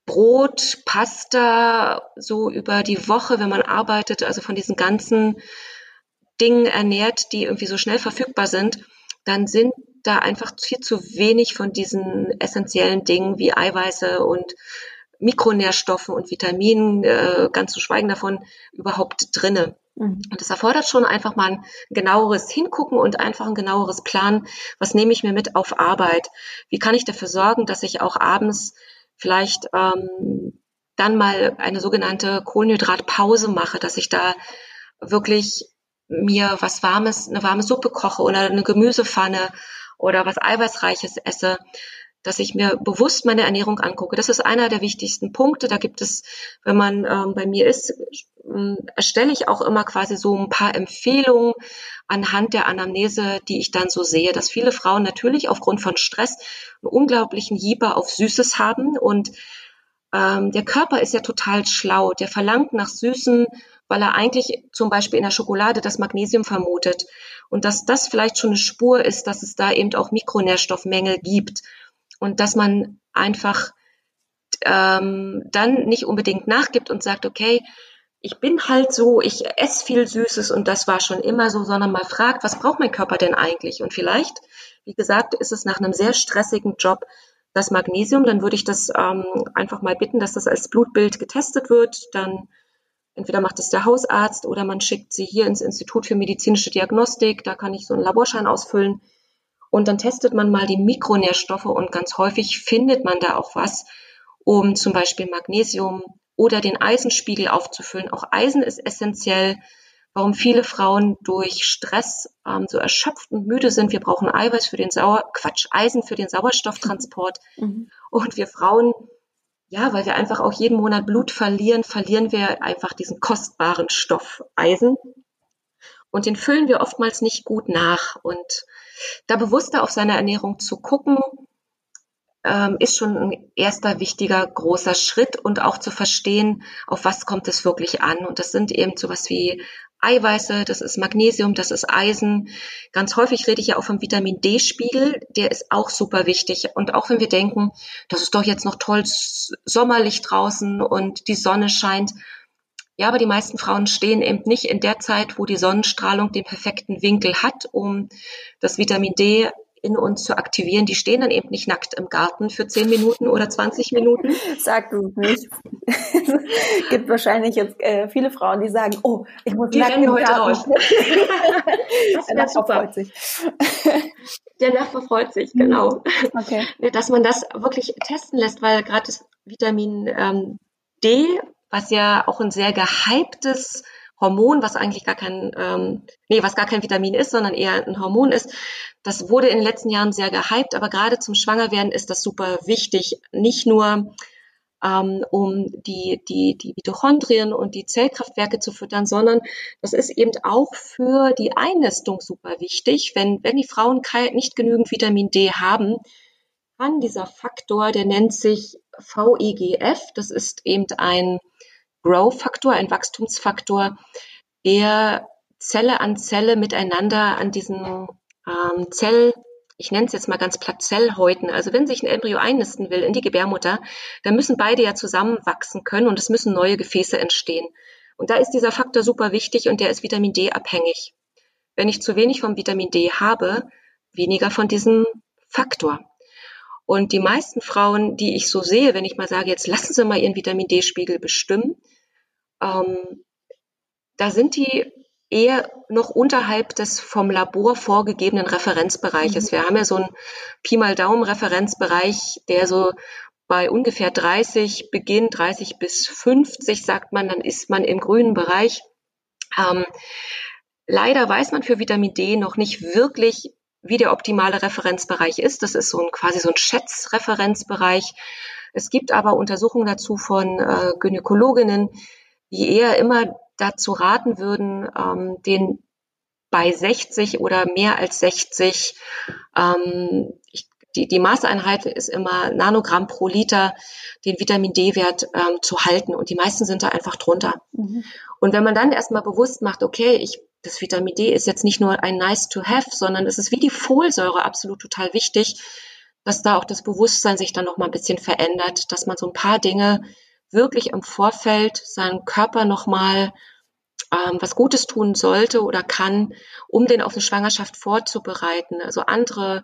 Brot, Pasta so über die Woche, wenn man arbeitet, also von diesen ganzen Dingen ernährt, die irgendwie so schnell verfügbar sind, dann sind da einfach viel zu wenig von diesen essentiellen Dingen wie Eiweiße und Mikronährstoffen und Vitaminen, äh, ganz zu schweigen davon, überhaupt drinne. Mhm. Und das erfordert schon einfach mal ein genaueres Hingucken und einfach ein genaueres Plan. Was nehme ich mir mit auf Arbeit? Wie kann ich dafür sorgen, dass ich auch abends vielleicht ähm, dann mal eine sogenannte Kohlenhydratpause mache, dass ich da wirklich mir was Warmes, eine warme Suppe koche oder eine Gemüsepfanne oder was Eiweißreiches esse, dass ich mir bewusst meine Ernährung angucke. Das ist einer der wichtigsten Punkte. Da gibt es, wenn man ähm, bei mir ist, äh, erstelle ich auch immer quasi so ein paar Empfehlungen anhand der Anamnese, die ich dann so sehe, dass viele Frauen natürlich aufgrund von Stress einen unglaublichen Jieber auf Süßes haben und ähm, der Körper ist ja total schlau. Der verlangt nach Süßen, weil er eigentlich zum Beispiel in der Schokolade das Magnesium vermutet. Und dass das vielleicht schon eine Spur ist, dass es da eben auch Mikronährstoffmängel gibt. Und dass man einfach ähm, dann nicht unbedingt nachgibt und sagt, okay, ich bin halt so, ich esse viel Süßes und das war schon immer so, sondern mal fragt, was braucht mein Körper denn eigentlich? Und vielleicht, wie gesagt, ist es nach einem sehr stressigen Job das Magnesium, dann würde ich das ähm, einfach mal bitten, dass das als Blutbild getestet wird. Dann entweder macht es der Hausarzt oder man schickt sie hier ins Institut für medizinische Diagnostik. Da kann ich so einen Laborschein ausfüllen. Und dann testet man mal die Mikronährstoffe und ganz häufig findet man da auch was, um zum Beispiel Magnesium oder den Eisenspiegel aufzufüllen. Auch Eisen ist essentiell warum viele Frauen durch Stress ähm, so erschöpft und müde sind. Wir brauchen Eiweiß für den Sauer, Quatsch, Eisen für den Sauerstofftransport. Mhm. Und wir Frauen, ja, weil wir einfach auch jeden Monat Blut verlieren, verlieren wir einfach diesen kostbaren Stoff Eisen. Und den füllen wir oftmals nicht gut nach. Und da bewusster auf seine Ernährung zu gucken, ähm, ist schon ein erster wichtiger großer Schritt und auch zu verstehen, auf was kommt es wirklich an. Und das sind eben sowas wie Eiweiße, das ist Magnesium, das ist Eisen. Ganz häufig rede ich ja auch vom Vitamin D-Spiegel, der ist auch super wichtig. Und auch wenn wir denken, das ist doch jetzt noch toll sommerlich draußen und die Sonne scheint. Ja, aber die meisten Frauen stehen eben nicht in der Zeit, wo die Sonnenstrahlung den perfekten Winkel hat, um das Vitamin D in uns zu aktivieren. Die stehen dann eben nicht nackt im Garten für 10 Minuten oder 20 Minuten. Sag du nicht. es gibt wahrscheinlich jetzt äh, viele Frauen, die sagen, oh, ich muss die nackt im heute Garten. Raus. das Der Nachbar freut sich. Der Nachbar freut sich, genau. Okay. Dass man das wirklich testen lässt, weil gerade das Vitamin ähm, D, was ja auch ein sehr gehyptes Hormon, was eigentlich gar kein, ähm, nee, was gar kein Vitamin ist, sondern eher ein Hormon ist. Das wurde in den letzten Jahren sehr gehypt, aber gerade zum Schwangerwerden ist das super wichtig. Nicht nur ähm, um die, die, die Mitochondrien und die Zellkraftwerke zu füttern, sondern das ist eben auch für die Einnistung super wichtig. Wenn, wenn die Frauen nicht genügend Vitamin D haben, kann dieser Faktor, der nennt sich VEGF, das ist eben ein Grow-Faktor, ein Wachstumsfaktor, der Zelle an Zelle miteinander an diesen ähm, Zell, ich nenne es jetzt mal ganz platt Zellhäuten. Also wenn sich ein Embryo einnisten will in die Gebärmutter, dann müssen beide ja zusammenwachsen können und es müssen neue Gefäße entstehen. Und da ist dieser Faktor super wichtig und der ist Vitamin D abhängig. Wenn ich zu wenig vom Vitamin D habe, weniger von diesem Faktor. Und die meisten Frauen, die ich so sehe, wenn ich mal sage, jetzt lassen Sie mal Ihren Vitamin D-Spiegel bestimmen, ähm, da sind die eher noch unterhalb des vom Labor vorgegebenen Referenzbereiches. Mhm. Wir haben ja so einen Pi mal Daumen Referenzbereich, der so bei ungefähr 30 beginnt, 30 bis 50 sagt man, dann ist man im grünen Bereich. Ähm, leider weiß man für Vitamin D noch nicht wirklich, wie der optimale Referenzbereich ist. Das ist so ein quasi so ein Schätzreferenzbereich. Es gibt aber Untersuchungen dazu von äh, Gynäkologinnen, die eher immer dazu raten würden, ähm, den bei 60 oder mehr als 60, ähm, ich, die, die Maßeinheit ist immer Nanogramm pro Liter, den Vitamin D-Wert ähm, zu halten. Und die meisten sind da einfach drunter. Mhm. Und wenn man dann erstmal bewusst macht, okay, ich das Vitamin D ist jetzt nicht nur ein nice to have, sondern es ist wie die Folsäure absolut total wichtig, dass da auch das Bewusstsein sich dann noch mal ein bisschen verändert, dass man so ein paar Dinge wirklich im Vorfeld seinem Körper noch mal ähm, was Gutes tun sollte oder kann, um den auf eine Schwangerschaft vorzubereiten. Also andere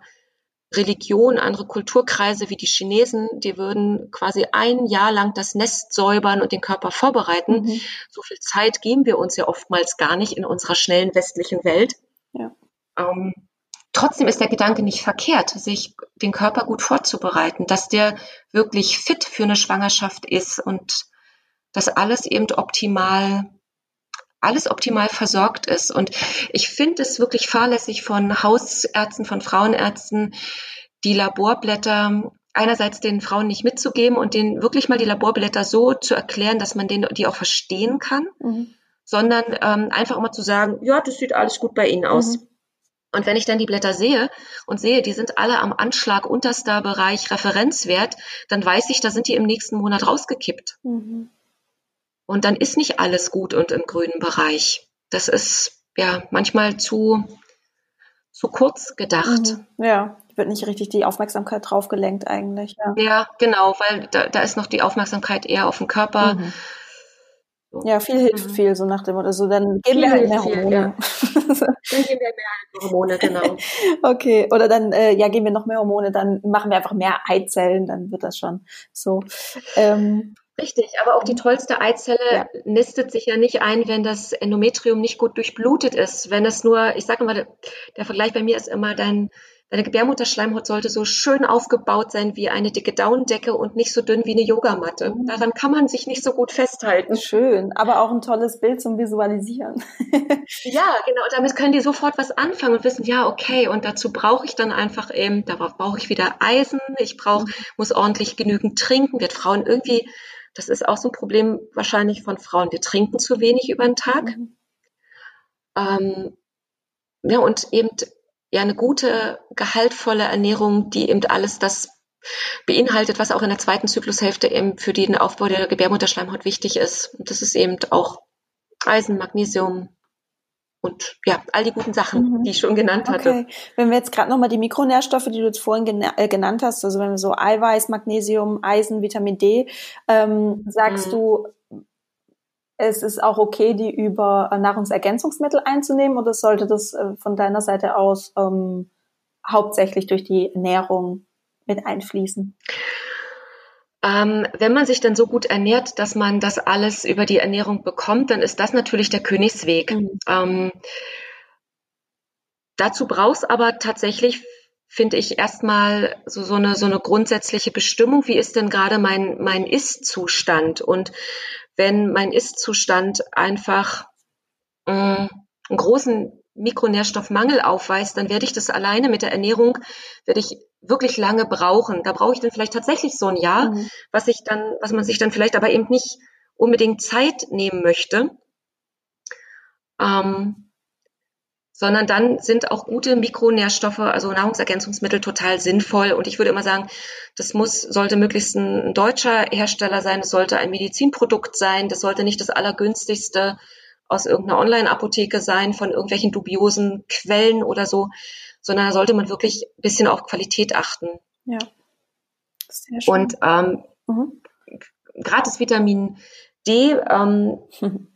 Religion, andere Kulturkreise wie die Chinesen, die würden quasi ein Jahr lang das Nest säubern und den Körper vorbereiten. Mhm. So viel Zeit geben wir uns ja oftmals gar nicht in unserer schnellen westlichen Welt. Ja. Ähm, trotzdem ist der Gedanke nicht verkehrt, sich den Körper gut vorzubereiten, dass der wirklich fit für eine Schwangerschaft ist und dass alles eben optimal alles optimal versorgt ist. Und ich finde es wirklich fahrlässig von Hausärzten, von Frauenärzten, die Laborblätter einerseits den Frauen nicht mitzugeben und denen wirklich mal die Laborblätter so zu erklären, dass man den, die auch verstehen kann, mhm. sondern ähm, einfach immer zu sagen, ja, das sieht alles gut bei Ihnen aus. Mhm. Und wenn ich dann die Blätter sehe und sehe, die sind alle am Anschlag unterster Bereich Referenzwert, dann weiß ich, da sind die im nächsten Monat rausgekippt. Mhm. Und dann ist nicht alles gut und im grünen Bereich. Das ist ja manchmal zu, zu kurz gedacht. Mhm. Ja, wird nicht richtig die Aufmerksamkeit drauf gelenkt eigentlich. Ja, ja genau, weil da, da ist noch die Aufmerksamkeit eher auf den Körper. Mhm. Ja, viel hilft mhm. viel, so nach dem oder so. Dann geben wir halt mehr Hormone. Ja. dann geben wir mehr Hormone, genau. okay, oder dann, äh, ja, geben wir noch mehr Hormone, dann machen wir einfach mehr Eizellen, dann wird das schon so. Ähm, Richtig, aber auch die tollste Eizelle ja. nistet sich ja nicht ein, wenn das Endometrium nicht gut durchblutet ist. Wenn es nur, ich sage immer, der Vergleich bei mir ist immer, dein, deine Gebärmutterschleimhaut sollte so schön aufgebaut sein wie eine dicke Daunendecke und nicht so dünn wie eine Yogamatte. Mhm. Daran kann man sich nicht so gut festhalten. Schön, aber auch ein tolles Bild zum Visualisieren. ja, genau. Damit können die sofort was anfangen und wissen, ja, okay, und dazu brauche ich dann einfach eben, darauf brauche ich wieder Eisen, ich brauche, mhm. muss ordentlich genügend trinken, wird Frauen irgendwie das ist auch so ein Problem wahrscheinlich von Frauen. Wir trinken zu wenig über den Tag. Mhm. Ähm, ja, und eben ja eine gute, gehaltvolle Ernährung, die eben alles das beinhaltet, was auch in der zweiten Zyklushälfte eben für den Aufbau der Gebärmutterschleimhaut wichtig ist. Und das ist eben auch Eisen, Magnesium, und ja, all die guten Sachen, mhm. die ich schon genannt hatte. Okay. Wenn wir jetzt gerade nochmal die Mikronährstoffe, die du jetzt vorhin gena äh, genannt hast, also wenn wir so Eiweiß, Magnesium, Eisen, Vitamin D, ähm, sagst mhm. du, es ist auch okay, die über Nahrungsergänzungsmittel einzunehmen oder sollte das äh, von deiner Seite aus ähm, hauptsächlich durch die Ernährung mit einfließen? Ähm, wenn man sich dann so gut ernährt, dass man das alles über die Ernährung bekommt, dann ist das natürlich der Königsweg. Mhm. Ähm, dazu brauchst aber tatsächlich, finde ich, erstmal so, so, eine, so eine grundsätzliche Bestimmung. Wie ist denn gerade mein, mein Ist-Zustand? Und wenn mein Ist-Zustand einfach mh, mm, einen großen Mikronährstoffmangel aufweist, dann werde ich das alleine mit der Ernährung, werde ich wirklich lange brauchen. Da brauche ich dann vielleicht tatsächlich so ein Jahr, mhm. was ich dann, was man sich dann vielleicht aber eben nicht unbedingt Zeit nehmen möchte. Ähm, sondern dann sind auch gute Mikronährstoffe, also Nahrungsergänzungsmittel total sinnvoll. Und ich würde immer sagen, das muss, sollte möglichst ein deutscher Hersteller sein, es sollte ein Medizinprodukt sein, das sollte nicht das allergünstigste aus irgendeiner Online-Apotheke sein, von irgendwelchen dubiosen Quellen oder so, sondern da sollte man wirklich ein bisschen auf Qualität achten. Ja. Sehr schön. Und ähm, mhm. das Vitamin D, ähm,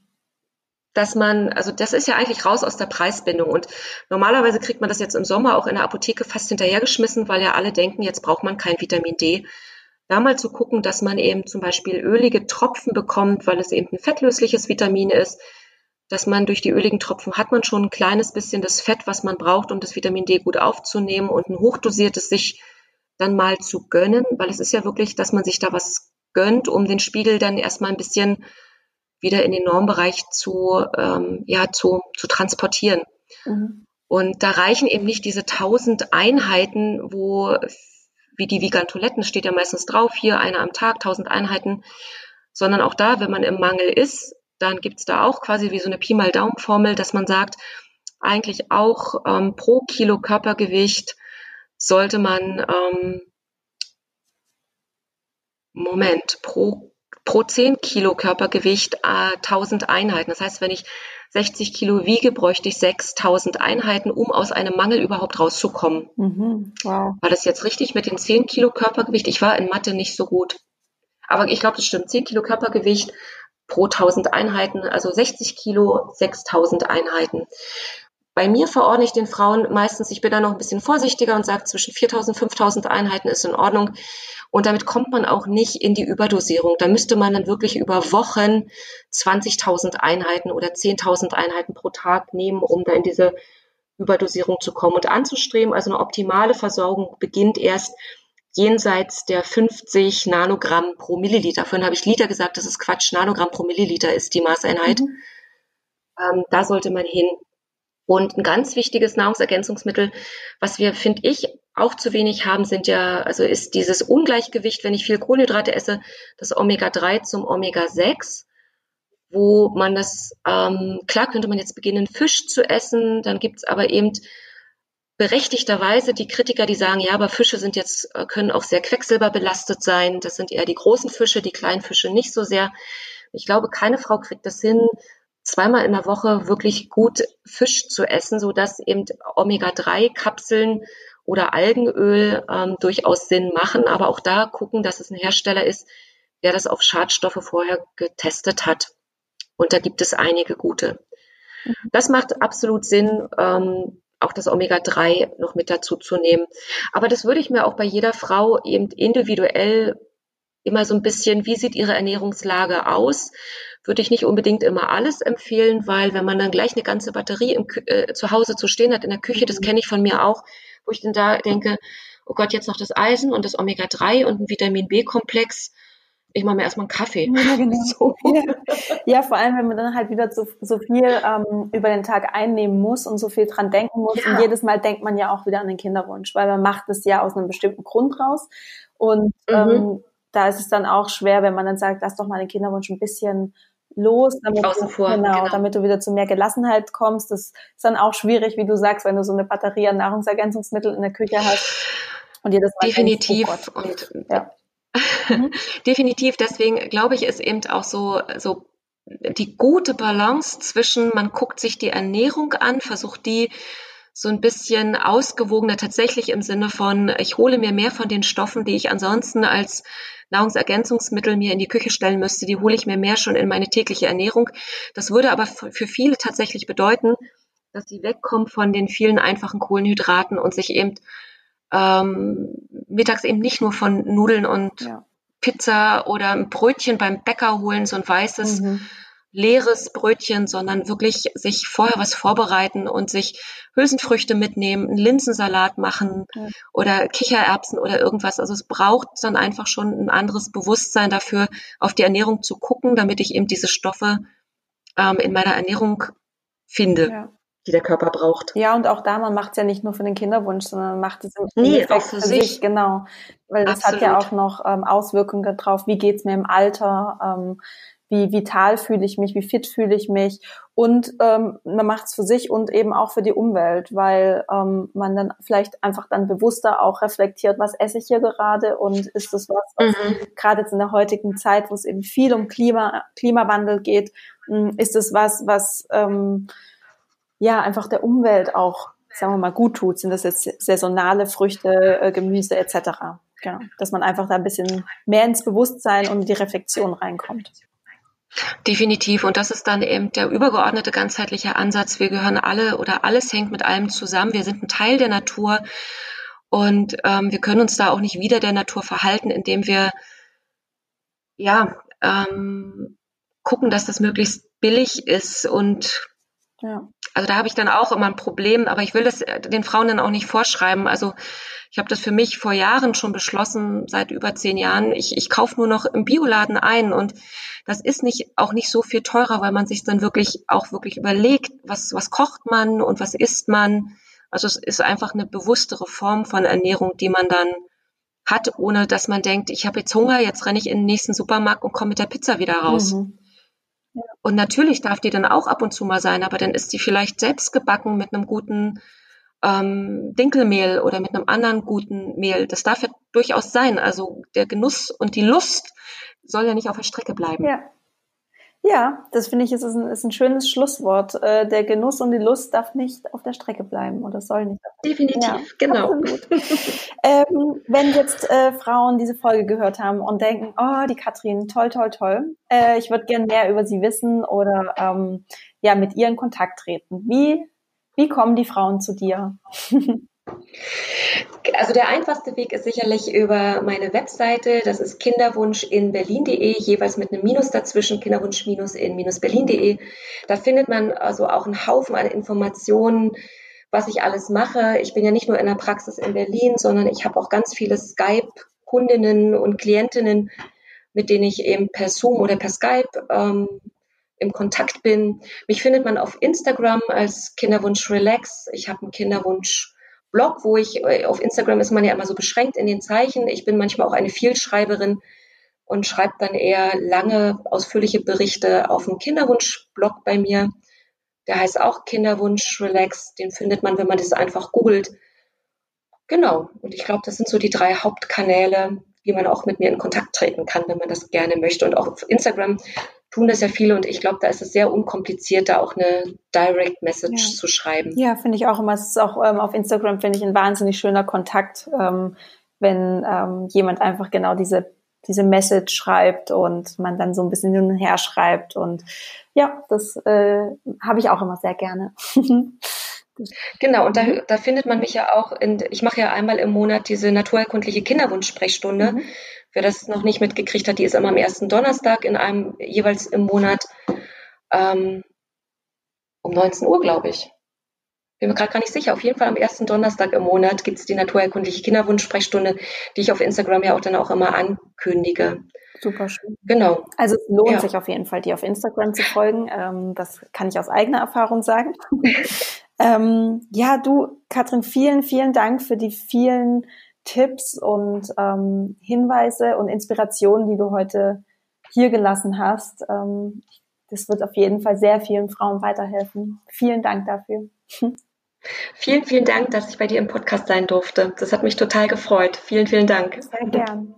dass man, also das ist ja eigentlich raus aus der Preisbindung. Und normalerweise kriegt man das jetzt im Sommer auch in der Apotheke fast hinterhergeschmissen, weil ja alle denken, jetzt braucht man kein Vitamin D. Da mal zu gucken, dass man eben zum Beispiel ölige Tropfen bekommt, weil es eben ein fettlösliches Vitamin ist, dass man durch die öligen Tropfen hat man schon ein kleines bisschen das Fett, was man braucht, um das Vitamin D gut aufzunehmen und ein hochdosiertes sich dann mal zu gönnen, weil es ist ja wirklich, dass man sich da was gönnt, um den Spiegel dann erstmal ein bisschen wieder in den Normbereich zu, ähm, ja, zu, zu transportieren. Mhm. Und da reichen eben nicht diese tausend Einheiten, wo, wie die Vegan-Toiletten steht ja meistens drauf, hier eine am Tag, tausend Einheiten, sondern auch da, wenn man im Mangel ist, dann gibt es da auch quasi wie so eine Pi mal Daumen-Formel, dass man sagt, eigentlich auch ähm, pro Kilo Körpergewicht sollte man, ähm, Moment, pro, pro 10 Kilo Körpergewicht äh, 1000 Einheiten. Das heißt, wenn ich 60 Kilo wiege, bräuchte ich 6000 Einheiten, um aus einem Mangel überhaupt rauszukommen. Mhm. Wow. War das jetzt richtig mit den 10 Kilo Körpergewicht? Ich war in Mathe nicht so gut. Aber ich glaube, das stimmt. 10 Kilo Körpergewicht pro 1000 Einheiten, also 60 Kilo, 6000 Einheiten. Bei mir verordne ich den Frauen meistens, ich bin da noch ein bisschen vorsichtiger und sage, zwischen 4000 und 5000 Einheiten ist in Ordnung. Und damit kommt man auch nicht in die Überdosierung. Da müsste man dann wirklich über Wochen 20.000 Einheiten oder 10.000 Einheiten pro Tag nehmen, um da in diese Überdosierung zu kommen und anzustreben. Also eine optimale Versorgung beginnt erst jenseits der 50 Nanogramm pro Milliliter. Vorhin habe ich Liter gesagt, das ist Quatsch. Nanogramm pro Milliliter ist die Maßeinheit. Mhm. Ähm, da sollte man hin. Und ein ganz wichtiges Nahrungsergänzungsmittel, was wir, finde ich, auch zu wenig haben, sind ja, also ist dieses Ungleichgewicht, wenn ich viel Kohlenhydrate esse, das Omega-3 zum Omega-6, wo man das, ähm, klar könnte man jetzt beginnen, Fisch zu essen, dann gibt's aber eben berechtigterweise die Kritiker, die sagen, ja, aber Fische sind jetzt, äh, können auch sehr quecksilberbelastet sein. Das sind eher die großen Fische, die kleinen Fische nicht so sehr. Ich glaube, keine Frau kriegt das hin, zweimal in der Woche wirklich gut Fisch zu essen, so dass eben Omega-3-Kapseln oder Algenöl ähm, durchaus Sinn machen. Aber auch da gucken, dass es ein Hersteller ist, der das auf Schadstoffe vorher getestet hat. Und da gibt es einige gute. Mhm. Das macht absolut Sinn, ähm, auch das Omega-3 noch mit dazu zu nehmen. Aber das würde ich mir auch bei jeder Frau eben individuell immer so ein bisschen, wie sieht ihre Ernährungslage aus? Würde ich nicht unbedingt immer alles empfehlen, weil wenn man dann gleich eine ganze Batterie im, äh, zu Hause zu stehen hat in der Küche, das kenne ich von mir auch, wo ich dann da denke, oh Gott, jetzt noch das Eisen und das Omega-3 und ein Vitamin B-Komplex. Ich mache mir erstmal einen Kaffee. Ja, genau. So. Ja. ja. vor allem, wenn man dann halt wieder so, so viel ähm, über den Tag einnehmen muss und so viel dran denken muss. Ja. Und jedes Mal denkt man ja auch wieder an den Kinderwunsch, weil man macht es ja aus einem bestimmten Grund raus. Und mhm. ähm, da ist es dann auch schwer, wenn man dann sagt, lass doch mal den Kinderwunsch ein bisschen los, damit Außen vor, genau, genau, damit du wieder zu mehr Gelassenheit kommst. Das ist dann auch schwierig, wie du sagst, wenn du so eine Batterie an Nahrungsergänzungsmitteln in der Küche hast und dir das definitiv denkst, oh und ja. Mhm. definitiv. Deswegen glaube ich, ist eben auch so so die gute Balance zwischen man guckt sich die Ernährung an, versucht die so ein bisschen ausgewogener tatsächlich im Sinne von, ich hole mir mehr von den Stoffen, die ich ansonsten als Nahrungsergänzungsmittel mir in die Küche stellen müsste, die hole ich mir mehr schon in meine tägliche Ernährung. Das würde aber für viele tatsächlich bedeuten, dass sie wegkommen von den vielen einfachen Kohlenhydraten und sich eben ähm, mittags eben nicht nur von Nudeln und ja. Pizza oder ein Brötchen beim Bäcker holen, so ein weißes, mhm leeres Brötchen, sondern wirklich sich vorher was vorbereiten und sich Hülsenfrüchte mitnehmen, einen Linsensalat machen ja. oder Kichererbsen oder irgendwas. Also es braucht dann einfach schon ein anderes Bewusstsein dafür, auf die Ernährung zu gucken, damit ich eben diese Stoffe ähm, in meiner Ernährung finde. Ja. Die der Körper braucht. Ja, und auch da, man macht es ja nicht nur für den Kinderwunsch, sondern man macht es im nee, auch für, für sich. sich. Genau. Weil das Absolut. hat ja auch noch ähm, Auswirkungen darauf, wie geht's mir im Alter, ähm, wie vital fühle ich mich, wie fit fühle ich mich und ähm, man macht es für sich und eben auch für die Umwelt, weil ähm, man dann vielleicht einfach dann bewusster auch reflektiert, was esse ich hier gerade und ist das was, was mhm. gerade jetzt in der heutigen Zeit, wo es eben viel um Klima, Klimawandel geht, hm, ist es was, was ähm, ja einfach der Umwelt auch, sagen wir mal, gut tut. Sind das jetzt saisonale Früchte, äh, Gemüse etc. Genau, dass man einfach da ein bisschen mehr ins Bewusstsein und die Reflexion reinkommt. Definitiv. Und das ist dann eben der übergeordnete ganzheitliche Ansatz. Wir gehören alle oder alles hängt mit allem zusammen. Wir sind ein Teil der Natur und ähm, wir können uns da auch nicht wieder der Natur verhalten, indem wir ja ähm, gucken, dass das möglichst billig ist und ja. Also da habe ich dann auch immer ein Problem, aber ich will das den Frauen dann auch nicht vorschreiben. Also ich habe das für mich vor Jahren schon beschlossen, seit über zehn Jahren. Ich, ich kaufe nur noch im Bioladen ein und das ist nicht auch nicht so viel teurer, weil man sich dann wirklich auch wirklich überlegt, was was kocht man und was isst man. Also es ist einfach eine bewusstere Form von Ernährung, die man dann hat, ohne dass man denkt, ich habe jetzt Hunger, jetzt renne ich in den nächsten Supermarkt und komme mit der Pizza wieder raus. Mhm. Und natürlich darf die dann auch ab und zu mal sein, aber dann ist die vielleicht selbst gebacken mit einem guten ähm, Dinkelmehl oder mit einem anderen guten Mehl. Das darf ja durchaus sein. Also der Genuss und die Lust soll ja nicht auf der Strecke bleiben. Ja. Ja, das finde ich ist ein, ist ein schönes Schlusswort. Äh, der Genuss und die Lust darf nicht auf der Strecke bleiben oder soll nicht. Definitiv, ja, genau. ähm, wenn jetzt äh, Frauen diese Folge gehört haben und denken, oh, die Katrin, toll, toll, toll, äh, ich würde gerne mehr über sie wissen oder ähm, ja mit ihr in Kontakt treten. Wie, wie kommen die Frauen zu dir? Also der einfachste Weg ist sicherlich über meine Webseite. Das ist kinderwunschinberlin.de, jeweils mit einem Minus dazwischen, kinderwunsch-in-berlin.de. Da findet man also auch einen Haufen an Informationen, was ich alles mache. Ich bin ja nicht nur in der Praxis in Berlin, sondern ich habe auch ganz viele Skype-Kundinnen und Klientinnen, mit denen ich eben per Zoom oder per Skype ähm, im Kontakt bin. Mich findet man auf Instagram als Kinderwunsch Relax. Ich habe einen Kinderwunsch Blog, wo ich äh, auf Instagram ist man ja immer so beschränkt in den Zeichen. Ich bin manchmal auch eine Vielschreiberin und schreibe dann eher lange, ausführliche Berichte auf dem Kinderwunsch-Blog bei mir. Der heißt auch Kinderwunsch Relax. Den findet man, wenn man das einfach googelt. Genau. Und ich glaube, das sind so die drei Hauptkanäle, wie man auch mit mir in Kontakt treten kann, wenn man das gerne möchte. Und auch auf Instagram tun das ja viele und ich glaube, da ist es sehr unkompliziert, da auch eine Direct Message ja. zu schreiben. Ja, finde ich auch immer. Es ist auch ähm, auf Instagram, finde ich, ein wahnsinnig schöner Kontakt, ähm, wenn ähm, jemand einfach genau diese, diese Message schreibt und man dann so ein bisschen hin und her schreibt. Und ja, das äh, habe ich auch immer sehr gerne. Genau, und da, da findet man mich ja auch in, ich mache ja einmal im Monat diese naturerkundliche Kinderwunsch-Sprechstunde. Mhm. Wer das noch nicht mitgekriegt hat, die ist immer am ersten Donnerstag in einem jeweils im Monat ähm, um 19 Uhr, glaube ich. Bin mir gerade gar nicht sicher. Auf jeden Fall am ersten Donnerstag im Monat gibt es die naturerkundliche Kinderwunsch-Sprechstunde, die ich auf Instagram ja auch dann auch immer ankündige. Super schön. Genau. Also es lohnt ja. sich auf jeden Fall, die auf Instagram zu folgen. Ähm, das kann ich aus eigener Erfahrung sagen. ähm, ja, du, Katrin, vielen, vielen Dank für die vielen Tipps und ähm, Hinweise und Inspirationen, die du heute hier gelassen hast. Ähm, das wird auf jeden Fall sehr vielen Frauen weiterhelfen. Vielen Dank dafür. Vielen, vielen Dank, dass ich bei dir im Podcast sein durfte. Das hat mich total gefreut. Vielen, vielen Dank. Sehr gern.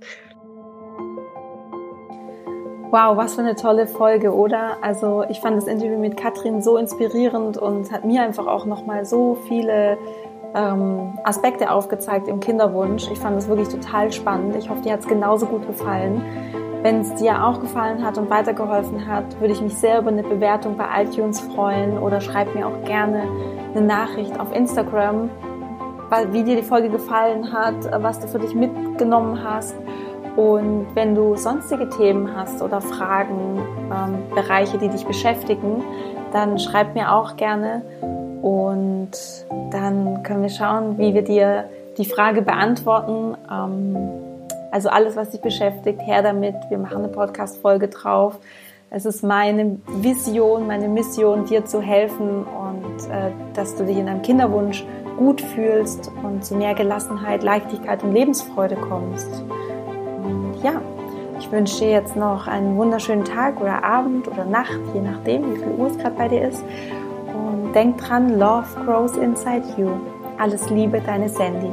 Wow, was für eine tolle Folge, oder? Also ich fand das Interview mit Katrin so inspirierend und hat mir einfach auch nochmal so viele ähm, Aspekte aufgezeigt im Kinderwunsch. Ich fand das wirklich total spannend. Ich hoffe, dir hat es genauso gut gefallen. Wenn es dir auch gefallen hat und weitergeholfen hat, würde ich mich sehr über eine Bewertung bei iTunes freuen oder schreib mir auch gerne eine Nachricht auf Instagram, wie dir die Folge gefallen hat, was du für dich mitgenommen hast. Und wenn du sonstige Themen hast oder Fragen, ähm, Bereiche, die dich beschäftigen, dann schreib mir auch gerne und dann können wir schauen, wie wir dir die Frage beantworten. Ähm, also alles, was dich beschäftigt, her damit. Wir machen eine Podcast-Folge drauf. Es ist meine Vision, meine Mission, dir zu helfen und äh, dass du dich in deinem Kinderwunsch gut fühlst und zu mehr Gelassenheit, Leichtigkeit und Lebensfreude kommst. Ja, ich wünsche dir jetzt noch einen wunderschönen Tag oder Abend oder Nacht, je nachdem, wie viel Uhr es gerade bei dir ist. Und denk dran, Love grows inside you. Alles Liebe, deine Sandy.